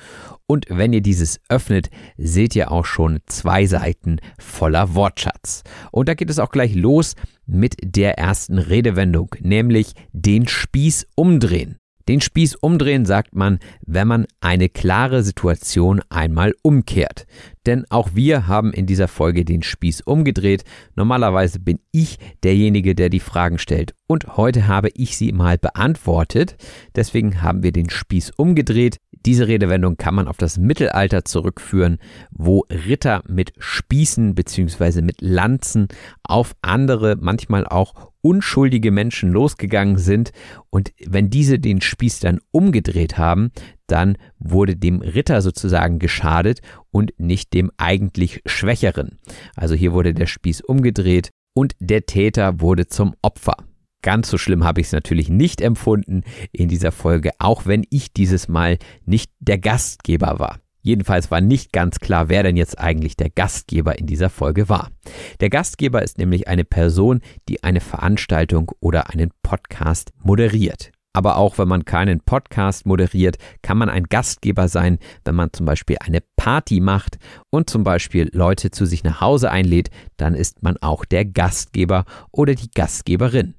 Und wenn ihr dieses öffnet, seht ihr auch schon zwei Seiten voller Wortschatz. Und da geht es auch gleich los mit der ersten Redewendung, nämlich den Spieß umdrehen. Den Spieß umdrehen sagt man, wenn man eine klare Situation einmal umkehrt. Denn auch wir haben in dieser Folge den Spieß umgedreht. Normalerweise bin ich derjenige, der die Fragen stellt. Und heute habe ich sie mal beantwortet. Deswegen haben wir den Spieß umgedreht. Diese Redewendung kann man auf das Mittelalter zurückführen, wo Ritter mit Spießen bzw. mit Lanzen auf andere, manchmal auch unschuldige Menschen losgegangen sind und wenn diese den Spieß dann umgedreht haben, dann wurde dem Ritter sozusagen geschadet und nicht dem eigentlich Schwächeren. Also hier wurde der Spieß umgedreht und der Täter wurde zum Opfer. Ganz so schlimm habe ich es natürlich nicht empfunden in dieser Folge, auch wenn ich dieses Mal nicht der Gastgeber war. Jedenfalls war nicht ganz klar, wer denn jetzt eigentlich der Gastgeber in dieser Folge war. Der Gastgeber ist nämlich eine Person, die eine Veranstaltung oder einen Podcast moderiert. Aber auch wenn man keinen Podcast moderiert, kann man ein Gastgeber sein, wenn man zum Beispiel eine Party macht und zum Beispiel Leute zu sich nach Hause einlädt, dann ist man auch der Gastgeber oder die Gastgeberin.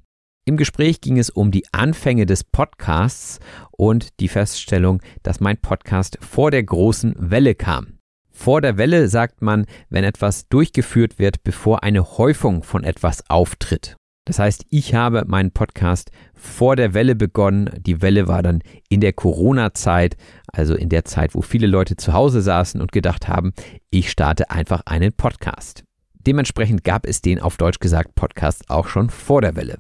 Im Gespräch ging es um die Anfänge des Podcasts und die Feststellung, dass mein Podcast vor der großen Welle kam. Vor der Welle sagt man, wenn etwas durchgeführt wird, bevor eine Häufung von etwas auftritt. Das heißt, ich habe meinen Podcast vor der Welle begonnen. Die Welle war dann in der Corona-Zeit, also in der Zeit, wo viele Leute zu Hause saßen und gedacht haben, ich starte einfach einen Podcast. Dementsprechend gab es den auf Deutsch gesagt Podcast auch schon vor der Welle.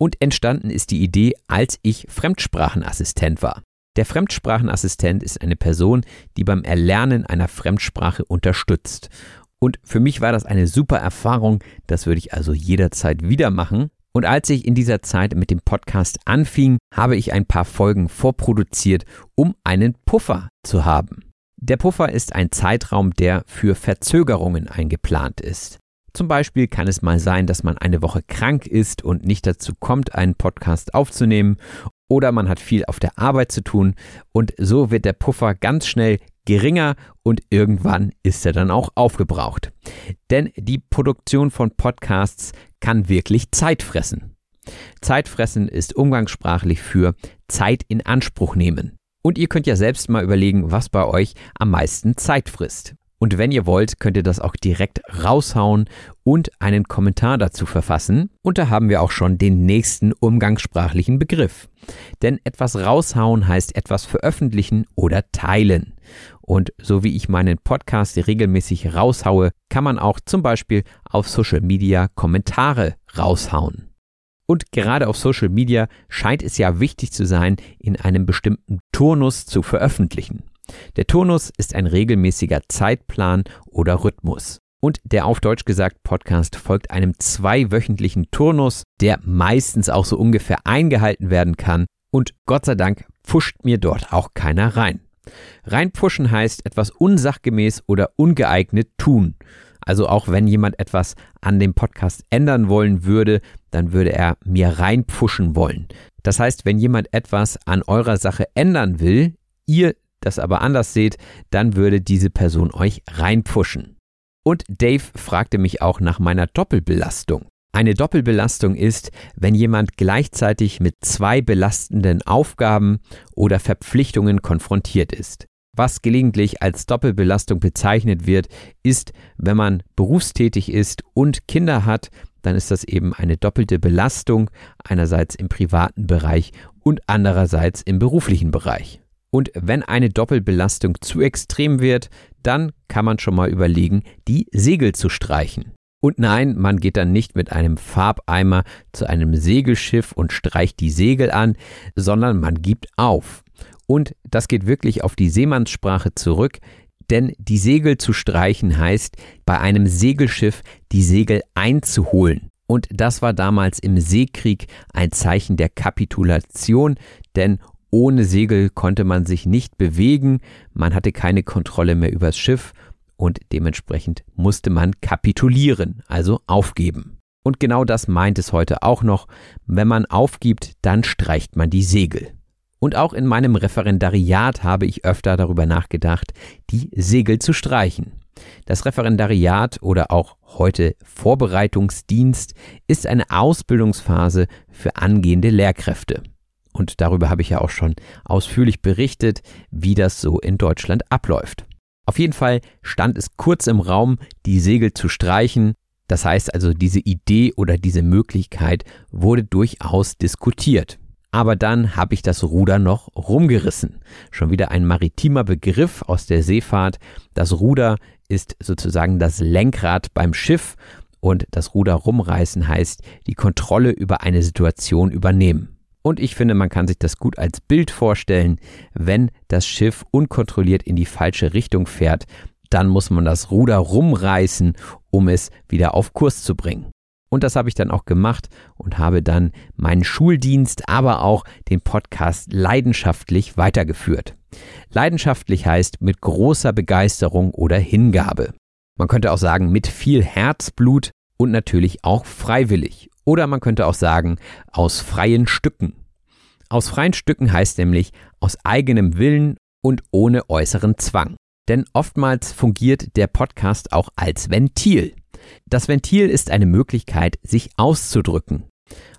Und entstanden ist die Idee, als ich Fremdsprachenassistent war. Der Fremdsprachenassistent ist eine Person, die beim Erlernen einer Fremdsprache unterstützt. Und für mich war das eine super Erfahrung, das würde ich also jederzeit wieder machen. Und als ich in dieser Zeit mit dem Podcast anfing, habe ich ein paar Folgen vorproduziert, um einen Puffer zu haben. Der Puffer ist ein Zeitraum, der für Verzögerungen eingeplant ist. Zum Beispiel kann es mal sein, dass man eine Woche krank ist und nicht dazu kommt, einen Podcast aufzunehmen oder man hat viel auf der Arbeit zu tun und so wird der Puffer ganz schnell geringer und irgendwann ist er dann auch aufgebraucht. Denn die Produktion von Podcasts kann wirklich Zeit fressen. Zeitfressen ist umgangssprachlich für Zeit in Anspruch nehmen. Und ihr könnt ja selbst mal überlegen, was bei euch am meisten Zeit frisst. Und wenn ihr wollt, könnt ihr das auch direkt raushauen und einen Kommentar dazu verfassen. Und da haben wir auch schon den nächsten umgangssprachlichen Begriff. Denn etwas raushauen heißt etwas veröffentlichen oder teilen. Und so wie ich meinen Podcast regelmäßig raushaue, kann man auch zum Beispiel auf Social Media Kommentare raushauen. Und gerade auf Social Media scheint es ja wichtig zu sein, in einem bestimmten Turnus zu veröffentlichen. Der Turnus ist ein regelmäßiger Zeitplan oder Rhythmus. Und der auf Deutsch gesagt Podcast folgt einem zweiwöchentlichen Turnus, der meistens auch so ungefähr eingehalten werden kann. Und Gott sei Dank pfuscht mir dort auch keiner rein. Reinpfuschen heißt etwas unsachgemäß oder ungeeignet tun. Also auch wenn jemand etwas an dem Podcast ändern wollen würde, dann würde er mir reinpfuschen wollen. Das heißt, wenn jemand etwas an eurer Sache ändern will, ihr das aber anders seht, dann würde diese Person euch reinpfuschen. Und Dave fragte mich auch nach meiner Doppelbelastung. Eine Doppelbelastung ist, wenn jemand gleichzeitig mit zwei belastenden Aufgaben oder Verpflichtungen konfrontiert ist. Was gelegentlich als Doppelbelastung bezeichnet wird, ist, wenn man berufstätig ist und Kinder hat, dann ist das eben eine doppelte Belastung, einerseits im privaten Bereich und andererseits im beruflichen Bereich. Und wenn eine Doppelbelastung zu extrem wird, dann kann man schon mal überlegen, die Segel zu streichen. Und nein, man geht dann nicht mit einem Farbeimer zu einem Segelschiff und streicht die Segel an, sondern man gibt auf. Und das geht wirklich auf die Seemannssprache zurück, denn die Segel zu streichen heißt, bei einem Segelschiff die Segel einzuholen. Und das war damals im Seekrieg ein Zeichen der Kapitulation, denn ohne Segel konnte man sich nicht bewegen, man hatte keine Kontrolle mehr übers Schiff und dementsprechend musste man kapitulieren, also aufgeben. Und genau das meint es heute auch noch. Wenn man aufgibt, dann streicht man die Segel. Und auch in meinem Referendariat habe ich öfter darüber nachgedacht, die Segel zu streichen. Das Referendariat oder auch heute Vorbereitungsdienst ist eine Ausbildungsphase für angehende Lehrkräfte. Und darüber habe ich ja auch schon ausführlich berichtet, wie das so in Deutschland abläuft. Auf jeden Fall stand es kurz im Raum, die Segel zu streichen. Das heißt also, diese Idee oder diese Möglichkeit wurde durchaus diskutiert. Aber dann habe ich das Ruder noch rumgerissen. Schon wieder ein maritimer Begriff aus der Seefahrt. Das Ruder ist sozusagen das Lenkrad beim Schiff und das Ruder rumreißen heißt die Kontrolle über eine Situation übernehmen. Und ich finde, man kann sich das gut als Bild vorstellen, wenn das Schiff unkontrolliert in die falsche Richtung fährt, dann muss man das Ruder rumreißen, um es wieder auf Kurs zu bringen. Und das habe ich dann auch gemacht und habe dann meinen Schuldienst, aber auch den Podcast leidenschaftlich weitergeführt. Leidenschaftlich heißt mit großer Begeisterung oder Hingabe. Man könnte auch sagen mit viel Herzblut und natürlich auch freiwillig. Oder man könnte auch sagen, aus freien Stücken. Aus freien Stücken heißt nämlich aus eigenem Willen und ohne äußeren Zwang. Denn oftmals fungiert der Podcast auch als Ventil. Das Ventil ist eine Möglichkeit, sich auszudrücken.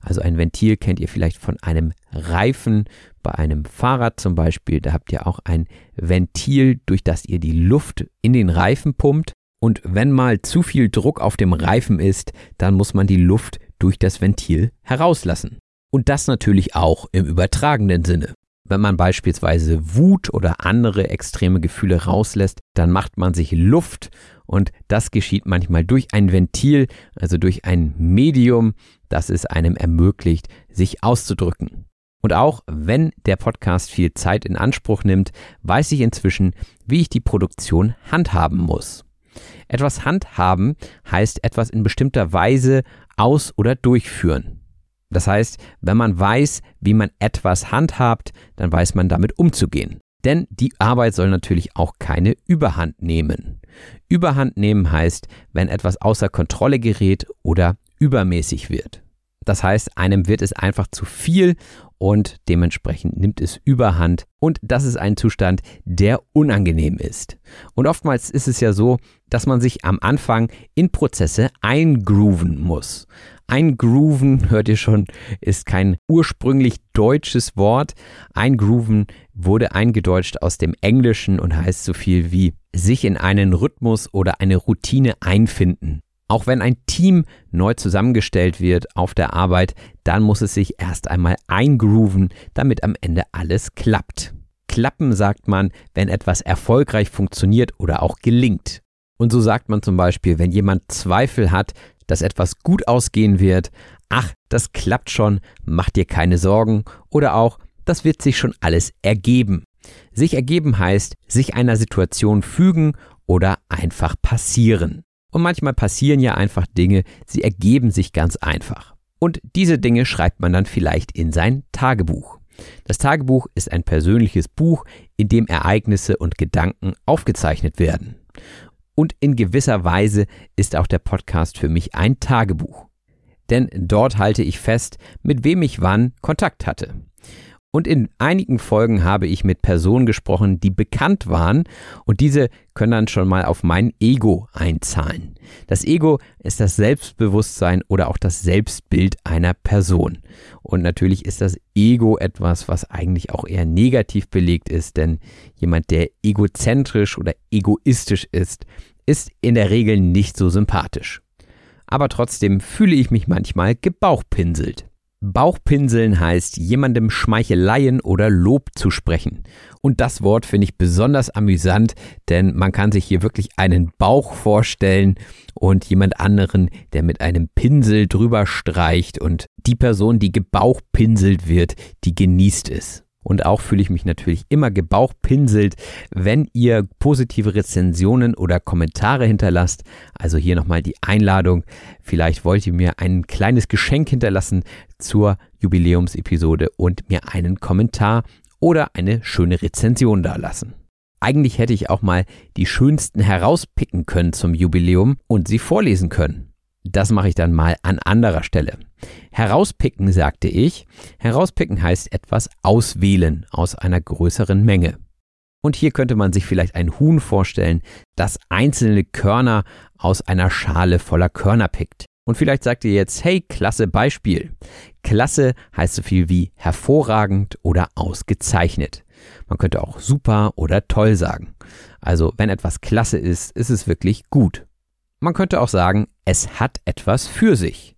Also ein Ventil kennt ihr vielleicht von einem Reifen bei einem Fahrrad zum Beispiel. Da habt ihr auch ein Ventil, durch das ihr die Luft in den Reifen pumpt. Und wenn mal zu viel Druck auf dem Reifen ist, dann muss man die Luft durch das Ventil herauslassen. Und das natürlich auch im übertragenen Sinne. Wenn man beispielsweise Wut oder andere extreme Gefühle rauslässt, dann macht man sich Luft und das geschieht manchmal durch ein Ventil, also durch ein Medium, das es einem ermöglicht, sich auszudrücken. Und auch wenn der Podcast viel Zeit in Anspruch nimmt, weiß ich inzwischen, wie ich die Produktion handhaben muss. Etwas handhaben heißt etwas in bestimmter Weise aus- oder durchführen. Das heißt, wenn man weiß, wie man etwas handhabt, dann weiß man damit umzugehen. Denn die Arbeit soll natürlich auch keine Überhand nehmen. Überhand nehmen heißt, wenn etwas außer Kontrolle gerät oder übermäßig wird. Das heißt, einem wird es einfach zu viel und dementsprechend nimmt es überhand und das ist ein Zustand, der unangenehm ist. Und oftmals ist es ja so, dass man sich am Anfang in Prozesse eingrooven muss. Eingrooven, hört ihr schon, ist kein ursprünglich deutsches Wort. Eingrooven wurde eingedeutscht aus dem Englischen und heißt so viel wie sich in einen Rhythmus oder eine Routine einfinden. Auch wenn ein Team neu zusammengestellt wird auf der Arbeit, dann muss es sich erst einmal eingrooven, damit am Ende alles klappt. Klappen sagt man, wenn etwas erfolgreich funktioniert oder auch gelingt. Und so sagt man zum Beispiel, wenn jemand Zweifel hat, dass etwas gut ausgehen wird, ach, das klappt schon, mach dir keine Sorgen oder auch, das wird sich schon alles ergeben. Sich ergeben heißt, sich einer Situation fügen oder einfach passieren. Und manchmal passieren ja einfach Dinge, sie ergeben sich ganz einfach. Und diese Dinge schreibt man dann vielleicht in sein Tagebuch. Das Tagebuch ist ein persönliches Buch, in dem Ereignisse und Gedanken aufgezeichnet werden und in gewisser Weise ist auch der Podcast für mich ein Tagebuch. Denn dort halte ich fest, mit wem ich wann Kontakt hatte. Und in einigen Folgen habe ich mit Personen gesprochen, die bekannt waren und diese können dann schon mal auf mein Ego einzahlen. Das Ego ist das Selbstbewusstsein oder auch das Selbstbild einer Person. Und natürlich ist das Ego etwas, was eigentlich auch eher negativ belegt ist, denn jemand, der egozentrisch oder egoistisch ist, ist in der Regel nicht so sympathisch. Aber trotzdem fühle ich mich manchmal gebauchpinselt. Bauchpinseln heißt, jemandem Schmeicheleien oder Lob zu sprechen. Und das Wort finde ich besonders amüsant, denn man kann sich hier wirklich einen Bauch vorstellen und jemand anderen, der mit einem Pinsel drüber streicht und die Person, die gebauchpinselt wird, die genießt es. Und auch fühle ich mich natürlich immer gebauchpinselt, wenn ihr positive Rezensionen oder Kommentare hinterlasst. Also hier nochmal die Einladung. Vielleicht wollt ihr mir ein kleines Geschenk hinterlassen zur Jubiläumsepisode und mir einen Kommentar oder eine schöne Rezension dalassen. Eigentlich hätte ich auch mal die schönsten herauspicken können zum Jubiläum und sie vorlesen können. Das mache ich dann mal an anderer Stelle. Herauspicken, sagte ich. Herauspicken heißt etwas auswählen aus einer größeren Menge. Und hier könnte man sich vielleicht ein Huhn vorstellen, das einzelne Körner aus einer Schale voller Körner pickt. Und vielleicht sagt ihr jetzt, hey, klasse Beispiel. Klasse heißt so viel wie hervorragend oder ausgezeichnet. Man könnte auch super oder toll sagen. Also wenn etwas klasse ist, ist es wirklich gut. Man könnte auch sagen, es hat etwas für sich.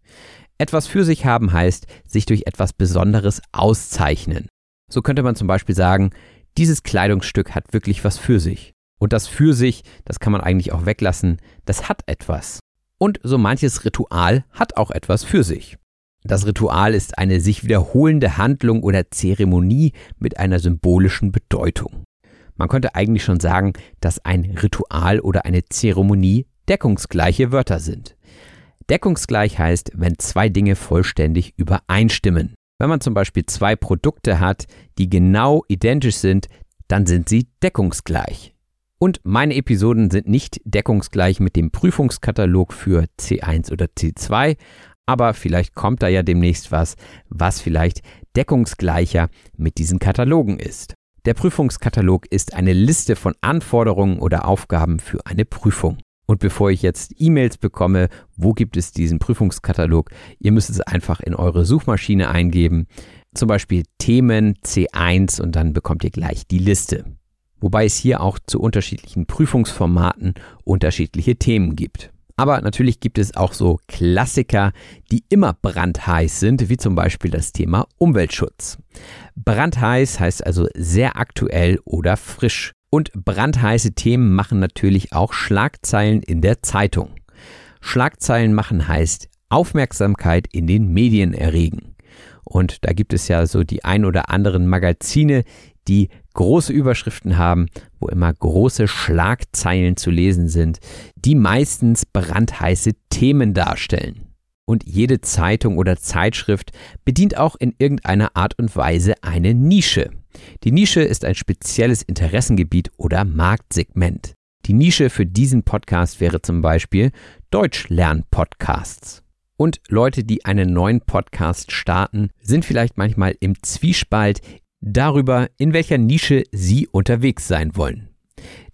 Etwas für sich haben heißt, sich durch etwas Besonderes auszeichnen. So könnte man zum Beispiel sagen, dieses Kleidungsstück hat wirklich was für sich. Und das für sich, das kann man eigentlich auch weglassen, das hat etwas. Und so manches Ritual hat auch etwas für sich. Das Ritual ist eine sich wiederholende Handlung oder Zeremonie mit einer symbolischen Bedeutung. Man könnte eigentlich schon sagen, dass ein Ritual oder eine Zeremonie deckungsgleiche Wörter sind. Deckungsgleich heißt, wenn zwei Dinge vollständig übereinstimmen. Wenn man zum Beispiel zwei Produkte hat, die genau identisch sind, dann sind sie deckungsgleich. Und meine Episoden sind nicht deckungsgleich mit dem Prüfungskatalog für C1 oder C2, aber vielleicht kommt da ja demnächst was, was vielleicht deckungsgleicher mit diesen Katalogen ist. Der Prüfungskatalog ist eine Liste von Anforderungen oder Aufgaben für eine Prüfung. Und bevor ich jetzt E-Mails bekomme, wo gibt es diesen Prüfungskatalog, ihr müsst es einfach in eure Suchmaschine eingeben, zum Beispiel Themen C1 und dann bekommt ihr gleich die Liste. Wobei es hier auch zu unterschiedlichen Prüfungsformaten unterschiedliche Themen gibt. Aber natürlich gibt es auch so Klassiker, die immer brandheiß sind, wie zum Beispiel das Thema Umweltschutz. Brandheiß heißt also sehr aktuell oder frisch. Und brandheiße Themen machen natürlich auch Schlagzeilen in der Zeitung. Schlagzeilen machen heißt Aufmerksamkeit in den Medien erregen. Und da gibt es ja so die ein oder anderen Magazine, die große Überschriften haben, wo immer große Schlagzeilen zu lesen sind, die meistens brandheiße Themen darstellen. Und jede Zeitung oder Zeitschrift bedient auch in irgendeiner Art und Weise eine Nische. Die Nische ist ein spezielles Interessengebiet oder Marktsegment. Die Nische für diesen Podcast wäre zum Beispiel Deutschlern-Podcasts. Und Leute, die einen neuen Podcast starten, sind vielleicht manchmal im Zwiespalt darüber, in welcher Nische sie unterwegs sein wollen.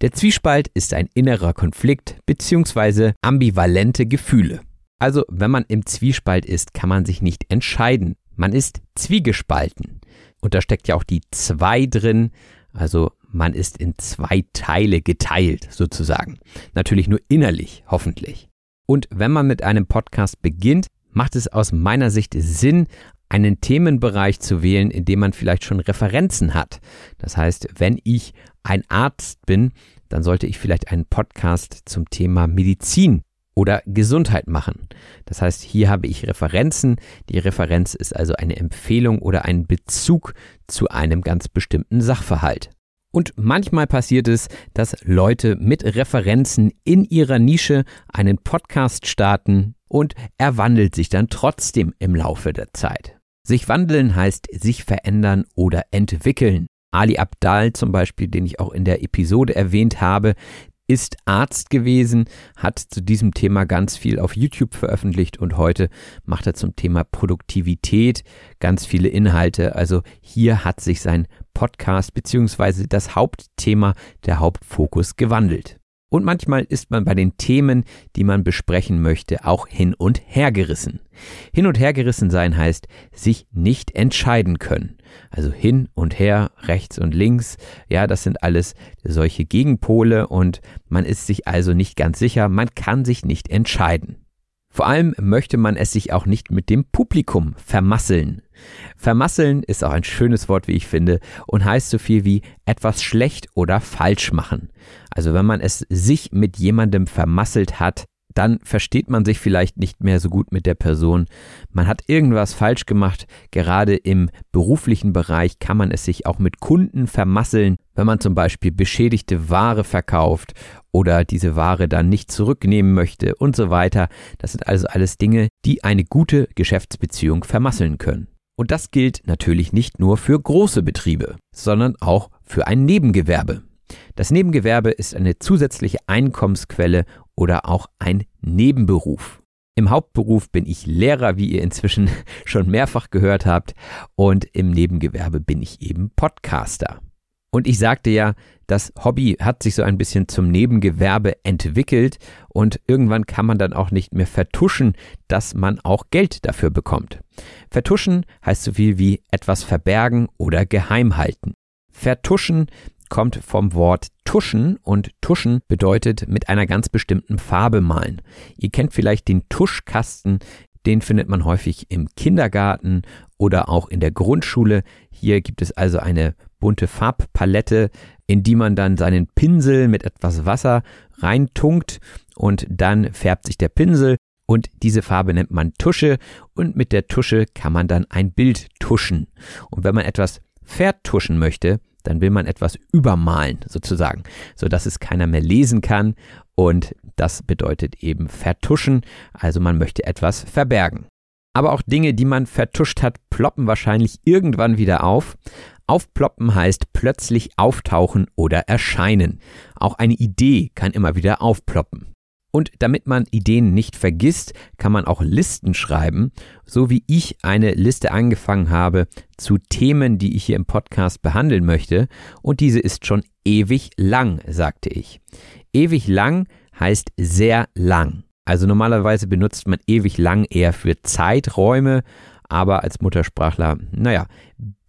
Der Zwiespalt ist ein innerer Konflikt bzw. ambivalente Gefühle. Also, wenn man im Zwiespalt ist, kann man sich nicht entscheiden. Man ist zwiegespalten. Und da steckt ja auch die zwei drin. Also, man ist in zwei Teile geteilt, sozusagen. Natürlich nur innerlich, hoffentlich. Und wenn man mit einem Podcast beginnt, macht es aus meiner Sicht Sinn, einen Themenbereich zu wählen, in dem man vielleicht schon Referenzen hat. Das heißt, wenn ich ein Arzt bin, dann sollte ich vielleicht einen Podcast zum Thema Medizin oder Gesundheit machen. Das heißt, hier habe ich Referenzen. Die Referenz ist also eine Empfehlung oder ein Bezug zu einem ganz bestimmten Sachverhalt. Und manchmal passiert es, dass Leute mit Referenzen in ihrer Nische einen Podcast starten und er wandelt sich dann trotzdem im Laufe der Zeit. Sich wandeln heißt sich verändern oder entwickeln. Ali Abdal zum Beispiel, den ich auch in der Episode erwähnt habe, ist Arzt gewesen, hat zu diesem Thema ganz viel auf YouTube veröffentlicht und heute macht er zum Thema Produktivität ganz viele Inhalte. Also hier hat sich sein Podcast bzw. das Hauptthema, der Hauptfokus gewandelt. Und manchmal ist man bei den Themen, die man besprechen möchte, auch hin und her gerissen. Hin und her gerissen sein heißt, sich nicht entscheiden können. Also hin und her, rechts und links, ja, das sind alles solche Gegenpole und man ist sich also nicht ganz sicher, man kann sich nicht entscheiden. Vor allem möchte man es sich auch nicht mit dem Publikum vermasseln. Vermasseln ist auch ein schönes Wort, wie ich finde, und heißt so viel wie etwas schlecht oder falsch machen. Also wenn man es sich mit jemandem vermasselt hat, dann versteht man sich vielleicht nicht mehr so gut mit der Person. Man hat irgendwas falsch gemacht. Gerade im beruflichen Bereich kann man es sich auch mit Kunden vermasseln, wenn man zum Beispiel beschädigte Ware verkauft oder diese Ware dann nicht zurücknehmen möchte und so weiter. Das sind also alles Dinge, die eine gute Geschäftsbeziehung vermasseln können. Und das gilt natürlich nicht nur für große Betriebe, sondern auch für ein Nebengewerbe. Das Nebengewerbe ist eine zusätzliche Einkommensquelle oder auch ein Nebenberuf. Im Hauptberuf bin ich Lehrer, wie ihr inzwischen schon mehrfach gehört habt, und im Nebengewerbe bin ich eben Podcaster. Und ich sagte ja, das Hobby hat sich so ein bisschen zum Nebengewerbe entwickelt und irgendwann kann man dann auch nicht mehr vertuschen, dass man auch Geld dafür bekommt. Vertuschen heißt so viel wie etwas verbergen oder geheim halten. Vertuschen kommt vom Wort tuschen und tuschen bedeutet mit einer ganz bestimmten Farbe malen. Ihr kennt vielleicht den Tuschkasten, den findet man häufig im Kindergarten oder auch in der Grundschule. Hier gibt es also eine bunte Farbpalette, in die man dann seinen Pinsel mit etwas Wasser reintunkt und dann färbt sich der Pinsel und diese Farbe nennt man Tusche und mit der Tusche kann man dann ein Bild tuschen. Und wenn man etwas vertuschen möchte, dann will man etwas übermalen sozusagen, so dass es keiner mehr lesen kann und das bedeutet eben vertuschen, also man möchte etwas verbergen. Aber auch Dinge, die man vertuscht hat, ploppen wahrscheinlich irgendwann wieder auf. Aufploppen heißt plötzlich auftauchen oder erscheinen. Auch eine Idee kann immer wieder aufploppen. Und damit man Ideen nicht vergisst, kann man auch Listen schreiben, so wie ich eine Liste angefangen habe zu Themen, die ich hier im Podcast behandeln möchte. Und diese ist schon ewig lang, sagte ich. Ewig lang heißt sehr lang. Also normalerweise benutzt man ewig lang eher für Zeiträume, aber als Muttersprachler, naja,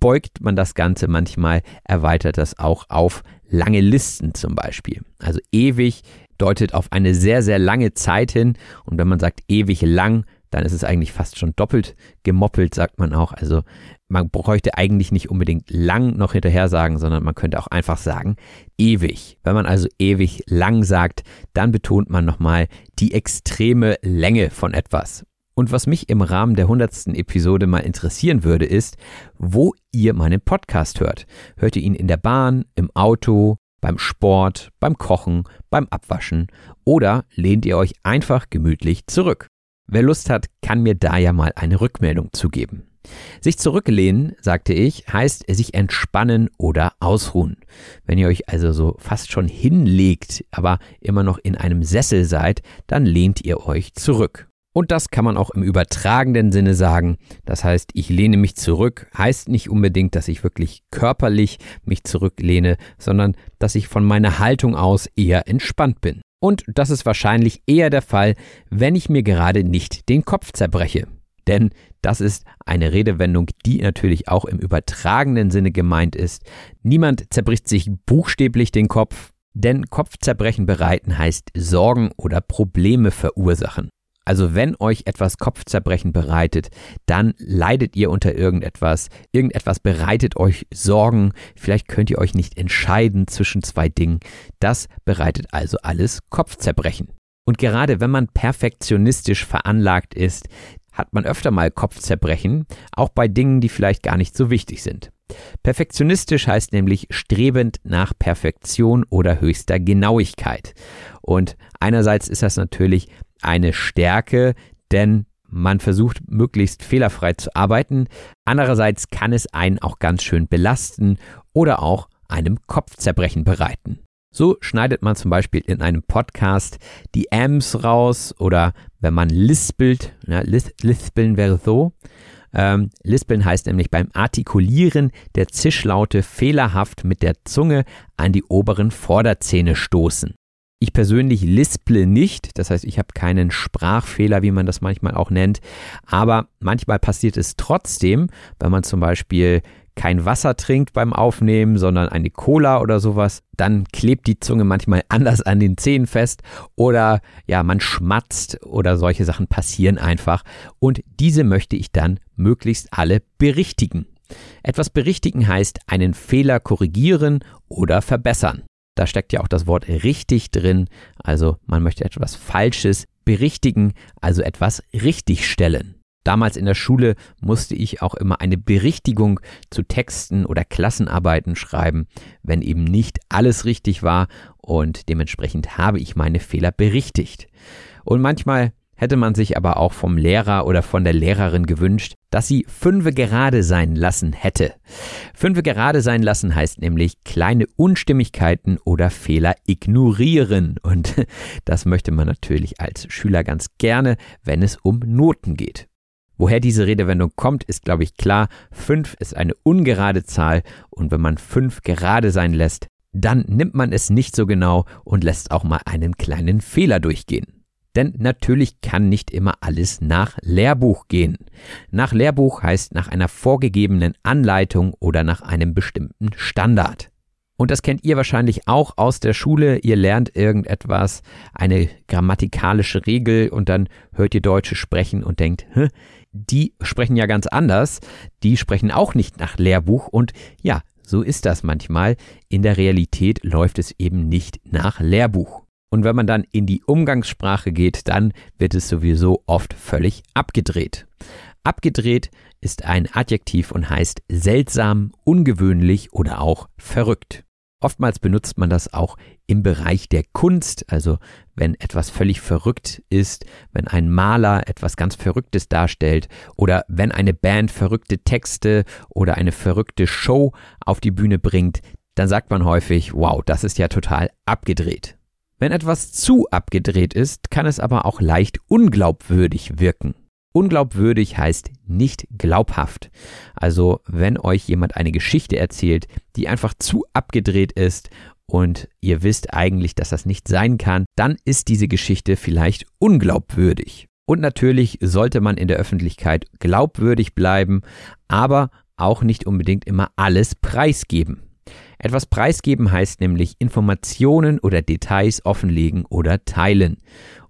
beugt man das Ganze manchmal, erweitert das auch auf lange Listen zum Beispiel. Also ewig deutet auf eine sehr, sehr lange Zeit hin. Und wenn man sagt ewig lang, dann ist es eigentlich fast schon doppelt gemoppelt, sagt man auch. Also man bräuchte eigentlich nicht unbedingt lang noch hinterher sagen, sondern man könnte auch einfach sagen ewig. Wenn man also ewig lang sagt, dann betont man nochmal die extreme Länge von etwas. Und was mich im Rahmen der hundertsten Episode mal interessieren würde, ist, wo ihr meinen Podcast hört. Hört ihr ihn in der Bahn, im Auto, beim Sport, beim Kochen, beim Abwaschen oder lehnt ihr euch einfach gemütlich zurück? Wer Lust hat, kann mir da ja mal eine Rückmeldung zugeben. Sich zurücklehnen, sagte ich, heißt sich entspannen oder ausruhen. Wenn ihr euch also so fast schon hinlegt, aber immer noch in einem Sessel seid, dann lehnt ihr euch zurück. Und das kann man auch im übertragenen Sinne sagen. Das heißt, ich lehne mich zurück, heißt nicht unbedingt, dass ich wirklich körperlich mich zurücklehne, sondern dass ich von meiner Haltung aus eher entspannt bin. Und das ist wahrscheinlich eher der Fall, wenn ich mir gerade nicht den Kopf zerbreche. Denn das ist eine Redewendung, die natürlich auch im übertragenen Sinne gemeint ist. Niemand zerbricht sich buchstäblich den Kopf, denn Kopfzerbrechen bereiten heißt Sorgen oder Probleme verursachen. Also wenn euch etwas Kopfzerbrechen bereitet, dann leidet ihr unter irgendetwas. Irgendetwas bereitet euch Sorgen. Vielleicht könnt ihr euch nicht entscheiden zwischen zwei Dingen. Das bereitet also alles Kopfzerbrechen. Und gerade wenn man perfektionistisch veranlagt ist, hat man öfter mal Kopfzerbrechen, auch bei Dingen, die vielleicht gar nicht so wichtig sind. Perfektionistisch heißt nämlich strebend nach Perfektion oder höchster Genauigkeit. Und einerseits ist das natürlich eine Stärke, denn man versucht möglichst fehlerfrei zu arbeiten. Andererseits kann es einen auch ganz schön belasten oder auch einem Kopfzerbrechen bereiten. So schneidet man zum Beispiel in einem Podcast die Ms raus oder wenn man lispelt, ja, lis lispeln wäre so. Ähm, lispeln heißt nämlich beim Artikulieren der Zischlaute fehlerhaft mit der Zunge an die oberen Vorderzähne stoßen. Ich persönlich lisple nicht, das heißt, ich habe keinen Sprachfehler, wie man das manchmal auch nennt, aber manchmal passiert es trotzdem, wenn man zum Beispiel kein Wasser trinkt beim Aufnehmen, sondern eine Cola oder sowas, dann klebt die Zunge manchmal anders an den Zähnen fest oder ja, man schmatzt oder solche Sachen passieren einfach und diese möchte ich dann möglichst alle berichtigen. Etwas berichtigen heißt einen Fehler korrigieren oder verbessern. Da steckt ja auch das Wort richtig drin. Also man möchte etwas Falsches berichtigen, also etwas richtigstellen. Damals in der Schule musste ich auch immer eine Berichtigung zu Texten oder Klassenarbeiten schreiben, wenn eben nicht alles richtig war und dementsprechend habe ich meine Fehler berichtigt. Und manchmal hätte man sich aber auch vom Lehrer oder von der Lehrerin gewünscht, dass sie fünfe gerade sein lassen hätte. Fünfe gerade sein lassen heißt nämlich kleine Unstimmigkeiten oder Fehler ignorieren. Und das möchte man natürlich als Schüler ganz gerne, wenn es um Noten geht. Woher diese Redewendung kommt, ist, glaube ich, klar. Fünf ist eine ungerade Zahl und wenn man fünf gerade sein lässt, dann nimmt man es nicht so genau und lässt auch mal einen kleinen Fehler durchgehen. Denn natürlich kann nicht immer alles nach Lehrbuch gehen. Nach Lehrbuch heißt nach einer vorgegebenen Anleitung oder nach einem bestimmten Standard. Und das kennt ihr wahrscheinlich auch aus der Schule. Ihr lernt irgendetwas, eine grammatikalische Regel und dann hört ihr Deutsche sprechen und denkt, Hä, die sprechen ja ganz anders. Die sprechen auch nicht nach Lehrbuch und ja, so ist das manchmal. In der Realität läuft es eben nicht nach Lehrbuch. Und wenn man dann in die Umgangssprache geht, dann wird es sowieso oft völlig abgedreht. Abgedreht ist ein Adjektiv und heißt seltsam, ungewöhnlich oder auch verrückt. Oftmals benutzt man das auch im Bereich der Kunst, also wenn etwas völlig verrückt ist, wenn ein Maler etwas ganz Verrücktes darstellt oder wenn eine Band verrückte Texte oder eine verrückte Show auf die Bühne bringt, dann sagt man häufig, wow, das ist ja total abgedreht. Wenn etwas zu abgedreht ist, kann es aber auch leicht unglaubwürdig wirken. Unglaubwürdig heißt nicht glaubhaft. Also wenn euch jemand eine Geschichte erzählt, die einfach zu abgedreht ist und ihr wisst eigentlich, dass das nicht sein kann, dann ist diese Geschichte vielleicht unglaubwürdig. Und natürlich sollte man in der Öffentlichkeit glaubwürdig bleiben, aber auch nicht unbedingt immer alles preisgeben. Etwas preisgeben heißt nämlich Informationen oder Details offenlegen oder teilen.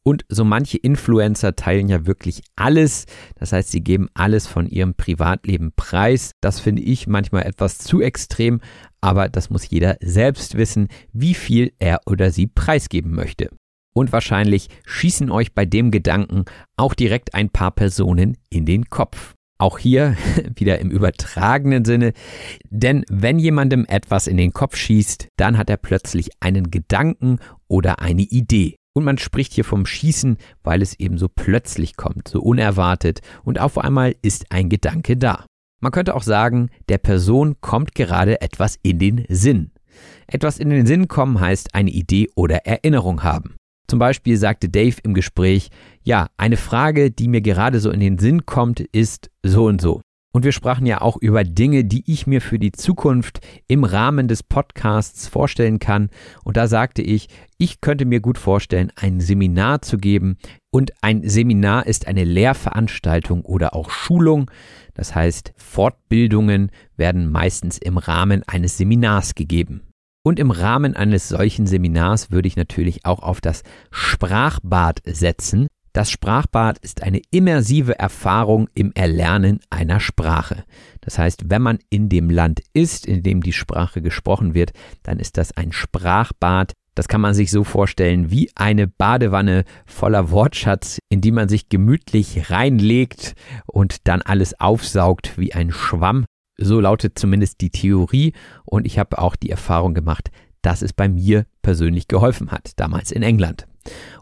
Und so manche Influencer teilen ja wirklich alles. Das heißt, sie geben alles von ihrem Privatleben preis. Das finde ich manchmal etwas zu extrem, aber das muss jeder selbst wissen, wie viel er oder sie preisgeben möchte. Und wahrscheinlich schießen euch bei dem Gedanken auch direkt ein paar Personen in den Kopf. Auch hier wieder im übertragenen Sinne, denn wenn jemandem etwas in den Kopf schießt, dann hat er plötzlich einen Gedanken oder eine Idee. Und man spricht hier vom Schießen, weil es eben so plötzlich kommt, so unerwartet und auf einmal ist ein Gedanke da. Man könnte auch sagen, der Person kommt gerade etwas in den Sinn. Etwas in den Sinn kommen heißt eine Idee oder Erinnerung haben. Zum Beispiel sagte Dave im Gespräch, ja, eine Frage, die mir gerade so in den Sinn kommt, ist so und so. Und wir sprachen ja auch über Dinge, die ich mir für die Zukunft im Rahmen des Podcasts vorstellen kann. Und da sagte ich, ich könnte mir gut vorstellen, ein Seminar zu geben. Und ein Seminar ist eine Lehrveranstaltung oder auch Schulung. Das heißt, Fortbildungen werden meistens im Rahmen eines Seminars gegeben. Und im Rahmen eines solchen Seminars würde ich natürlich auch auf das Sprachbad setzen. Das Sprachbad ist eine immersive Erfahrung im Erlernen einer Sprache. Das heißt, wenn man in dem Land ist, in dem die Sprache gesprochen wird, dann ist das ein Sprachbad. Das kann man sich so vorstellen wie eine Badewanne voller Wortschatz, in die man sich gemütlich reinlegt und dann alles aufsaugt wie ein Schwamm. So lautet zumindest die Theorie und ich habe auch die Erfahrung gemacht, dass es bei mir persönlich geholfen hat, damals in England.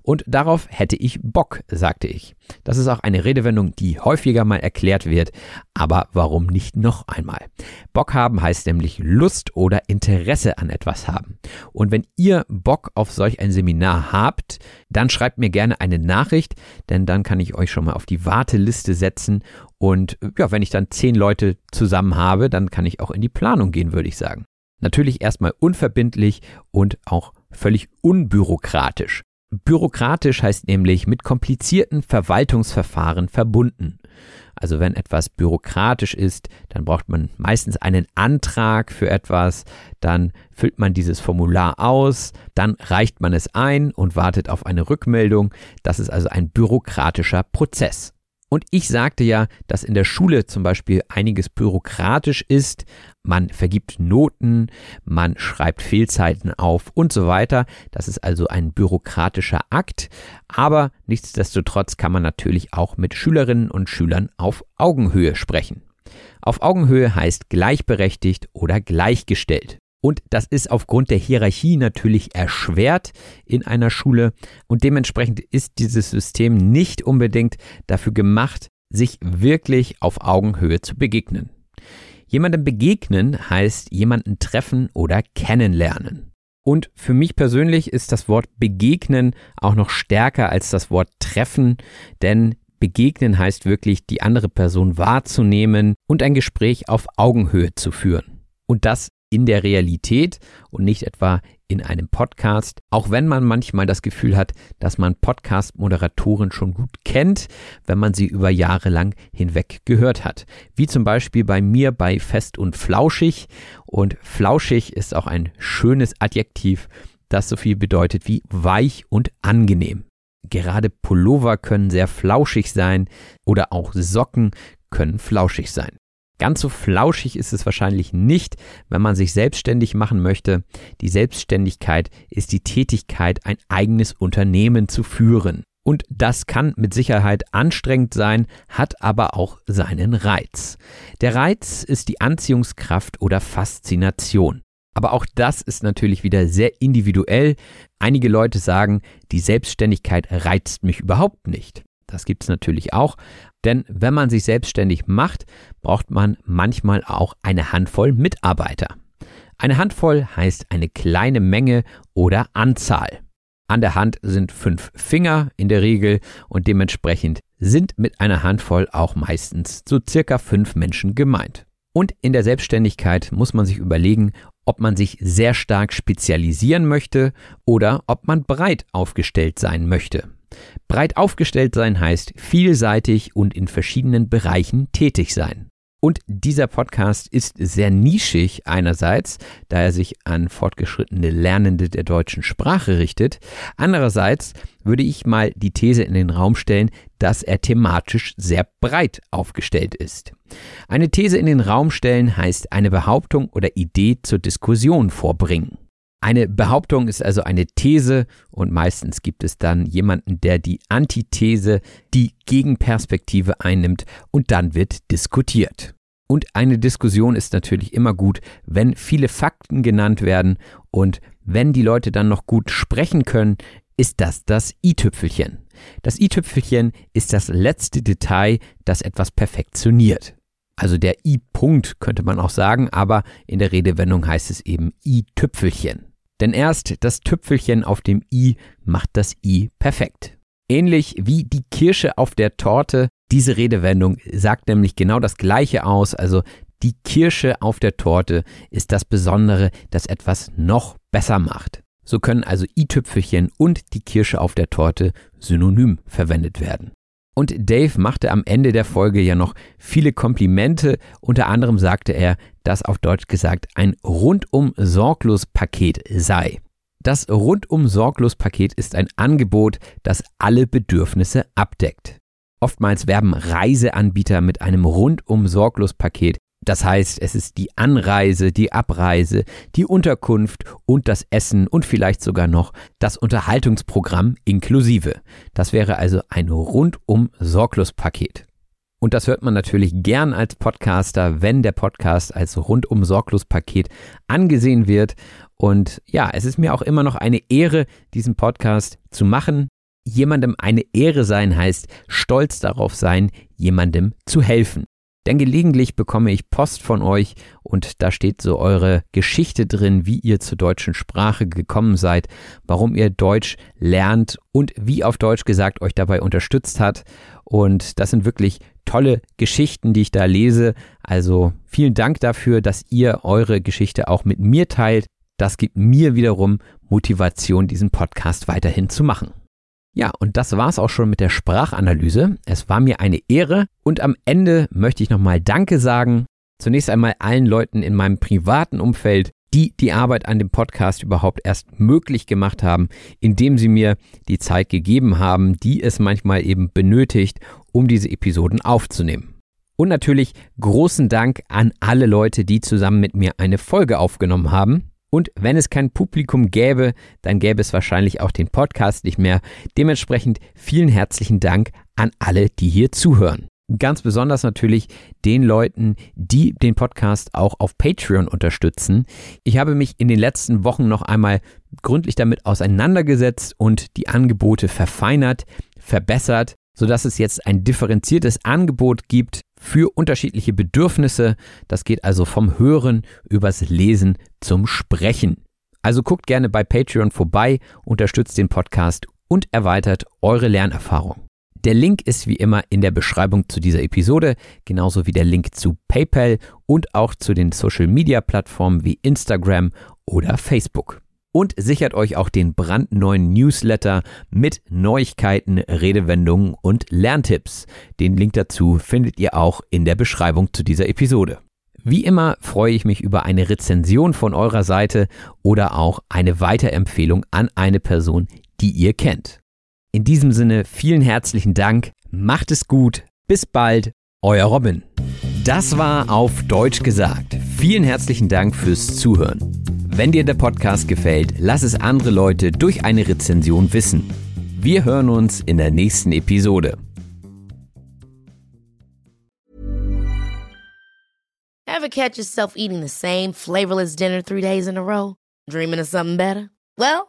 Und darauf hätte ich Bock, sagte ich. Das ist auch eine Redewendung, die häufiger mal erklärt wird, aber warum nicht noch einmal? Bock haben heißt nämlich Lust oder Interesse an etwas haben. Und wenn ihr Bock auf solch ein Seminar habt, dann schreibt mir gerne eine Nachricht, denn dann kann ich euch schon mal auf die Warteliste setzen und ja, wenn ich dann zehn Leute zusammen habe, dann kann ich auch in die Planung gehen, würde ich sagen. Natürlich erstmal unverbindlich und auch völlig unbürokratisch. Bürokratisch heißt nämlich mit komplizierten Verwaltungsverfahren verbunden. Also wenn etwas bürokratisch ist, dann braucht man meistens einen Antrag für etwas, dann füllt man dieses Formular aus, dann reicht man es ein und wartet auf eine Rückmeldung. Das ist also ein bürokratischer Prozess. Und ich sagte ja, dass in der Schule zum Beispiel einiges bürokratisch ist. Man vergibt Noten, man schreibt Fehlzeiten auf und so weiter. Das ist also ein bürokratischer Akt. Aber nichtsdestotrotz kann man natürlich auch mit Schülerinnen und Schülern auf Augenhöhe sprechen. Auf Augenhöhe heißt gleichberechtigt oder gleichgestellt. Und das ist aufgrund der Hierarchie natürlich erschwert in einer Schule und dementsprechend ist dieses System nicht unbedingt dafür gemacht, sich wirklich auf Augenhöhe zu begegnen. Jemandem begegnen heißt jemanden treffen oder kennenlernen. Und für mich persönlich ist das Wort begegnen auch noch stärker als das Wort treffen, denn begegnen heißt wirklich die andere Person wahrzunehmen und ein Gespräch auf Augenhöhe zu führen. Und das in der Realität und nicht etwa in einem Podcast, auch wenn man manchmal das Gefühl hat, dass man Podcast-Moderatoren schon gut kennt, wenn man sie über Jahre lang hinweg gehört hat. Wie zum Beispiel bei mir bei Fest und Flauschig. Und Flauschig ist auch ein schönes Adjektiv, das so viel bedeutet wie weich und angenehm. Gerade Pullover können sehr flauschig sein oder auch Socken können flauschig sein. Ganz so flauschig ist es wahrscheinlich nicht, wenn man sich selbstständig machen möchte. Die Selbstständigkeit ist die Tätigkeit, ein eigenes Unternehmen zu führen. Und das kann mit Sicherheit anstrengend sein, hat aber auch seinen Reiz. Der Reiz ist die Anziehungskraft oder Faszination. Aber auch das ist natürlich wieder sehr individuell. Einige Leute sagen, die Selbstständigkeit reizt mich überhaupt nicht. Das gibt es natürlich auch. Denn wenn man sich selbstständig macht, braucht man manchmal auch eine Handvoll Mitarbeiter. Eine Handvoll heißt eine kleine Menge oder Anzahl. An der Hand sind fünf Finger in der Regel und dementsprechend sind mit einer Handvoll auch meistens so circa fünf Menschen gemeint. Und in der Selbstständigkeit muss man sich überlegen, ob man sich sehr stark spezialisieren möchte oder ob man breit aufgestellt sein möchte. Breit aufgestellt sein heißt vielseitig und in verschiedenen Bereichen tätig sein. Und dieser Podcast ist sehr nischig einerseits, da er sich an fortgeschrittene Lernende der deutschen Sprache richtet. Andererseits würde ich mal die These in den Raum stellen, dass er thematisch sehr breit aufgestellt ist. Eine These in den Raum stellen heißt eine Behauptung oder Idee zur Diskussion vorbringen. Eine Behauptung ist also eine These und meistens gibt es dann jemanden, der die Antithese, die Gegenperspektive einnimmt und dann wird diskutiert. Und eine Diskussion ist natürlich immer gut, wenn viele Fakten genannt werden und wenn die Leute dann noch gut sprechen können, ist das das i-Tüpfelchen. Das i-Tüpfelchen ist das letzte Detail, das etwas perfektioniert. Also der i-Punkt könnte man auch sagen, aber in der Redewendung heißt es eben i-Tüpfelchen. Denn erst das Tüpfelchen auf dem i macht das i perfekt. Ähnlich wie die Kirsche auf der Torte. Diese Redewendung sagt nämlich genau das Gleiche aus. Also die Kirsche auf der Torte ist das Besondere, das etwas noch besser macht. So können also i-Tüpfelchen und die Kirsche auf der Torte synonym verwendet werden. Und Dave machte am Ende der Folge ja noch viele Komplimente. Unter anderem sagte er, dass auf Deutsch gesagt ein rundum sorglos Paket sei. Das rundum sorglos Paket ist ein Angebot, das alle Bedürfnisse abdeckt. Oftmals werben Reiseanbieter mit einem rundum sorglos Paket, das heißt, es ist die Anreise, die Abreise, die Unterkunft und das Essen und vielleicht sogar noch das Unterhaltungsprogramm inklusive. Das wäre also ein rundum sorglos Paket. Und das hört man natürlich gern als Podcaster, wenn der Podcast als rundum sorglos Paket angesehen wird. Und ja, es ist mir auch immer noch eine Ehre, diesen Podcast zu machen. Jemandem eine Ehre sein heißt, stolz darauf sein, jemandem zu helfen. Denn gelegentlich bekomme ich Post von euch und da steht so eure Geschichte drin, wie ihr zur deutschen Sprache gekommen seid, warum ihr Deutsch lernt und wie auf Deutsch gesagt euch dabei unterstützt hat. Und das sind wirklich tolle Geschichten, die ich da lese. Also vielen Dank dafür, dass ihr eure Geschichte auch mit mir teilt. Das gibt mir wiederum Motivation, diesen Podcast weiterhin zu machen. Ja, und das war's auch schon mit der Sprachanalyse. Es war mir eine Ehre und am Ende möchte ich nochmal Danke sagen. Zunächst einmal allen Leuten in meinem privaten Umfeld, die die Arbeit an dem Podcast überhaupt erst möglich gemacht haben, indem sie mir die Zeit gegeben haben, die es manchmal eben benötigt, um diese Episoden aufzunehmen. Und natürlich großen Dank an alle Leute, die zusammen mit mir eine Folge aufgenommen haben. Und wenn es kein Publikum gäbe, dann gäbe es wahrscheinlich auch den Podcast nicht mehr. Dementsprechend vielen herzlichen Dank an alle, die hier zuhören. Ganz besonders natürlich den Leuten, die den Podcast auch auf Patreon unterstützen. Ich habe mich in den letzten Wochen noch einmal gründlich damit auseinandergesetzt und die Angebote verfeinert, verbessert, sodass es jetzt ein differenziertes Angebot gibt für unterschiedliche Bedürfnisse. Das geht also vom Hören übers Lesen zum Sprechen. Also guckt gerne bei Patreon vorbei, unterstützt den Podcast und erweitert eure Lernerfahrung. Der Link ist wie immer in der Beschreibung zu dieser Episode, genauso wie der Link zu PayPal und auch zu den Social-Media-Plattformen wie Instagram oder Facebook und sichert euch auch den brandneuen Newsletter mit Neuigkeiten, Redewendungen und Lerntipps. Den Link dazu findet ihr auch in der Beschreibung zu dieser Episode. Wie immer freue ich mich über eine Rezension von eurer Seite oder auch eine Weiterempfehlung an eine Person, die ihr kennt. In diesem Sinne vielen herzlichen Dank, macht es gut, bis bald, euer Robin. Das war auf Deutsch gesagt. Vielen herzlichen Dank fürs Zuhören. Wenn dir der Podcast gefällt, lass es andere Leute durch eine Rezension wissen. Wir hören uns in der nächsten Episode. Ever catch yourself eating the same flavorless dinner three days in a row? Dreaming of something better? Well,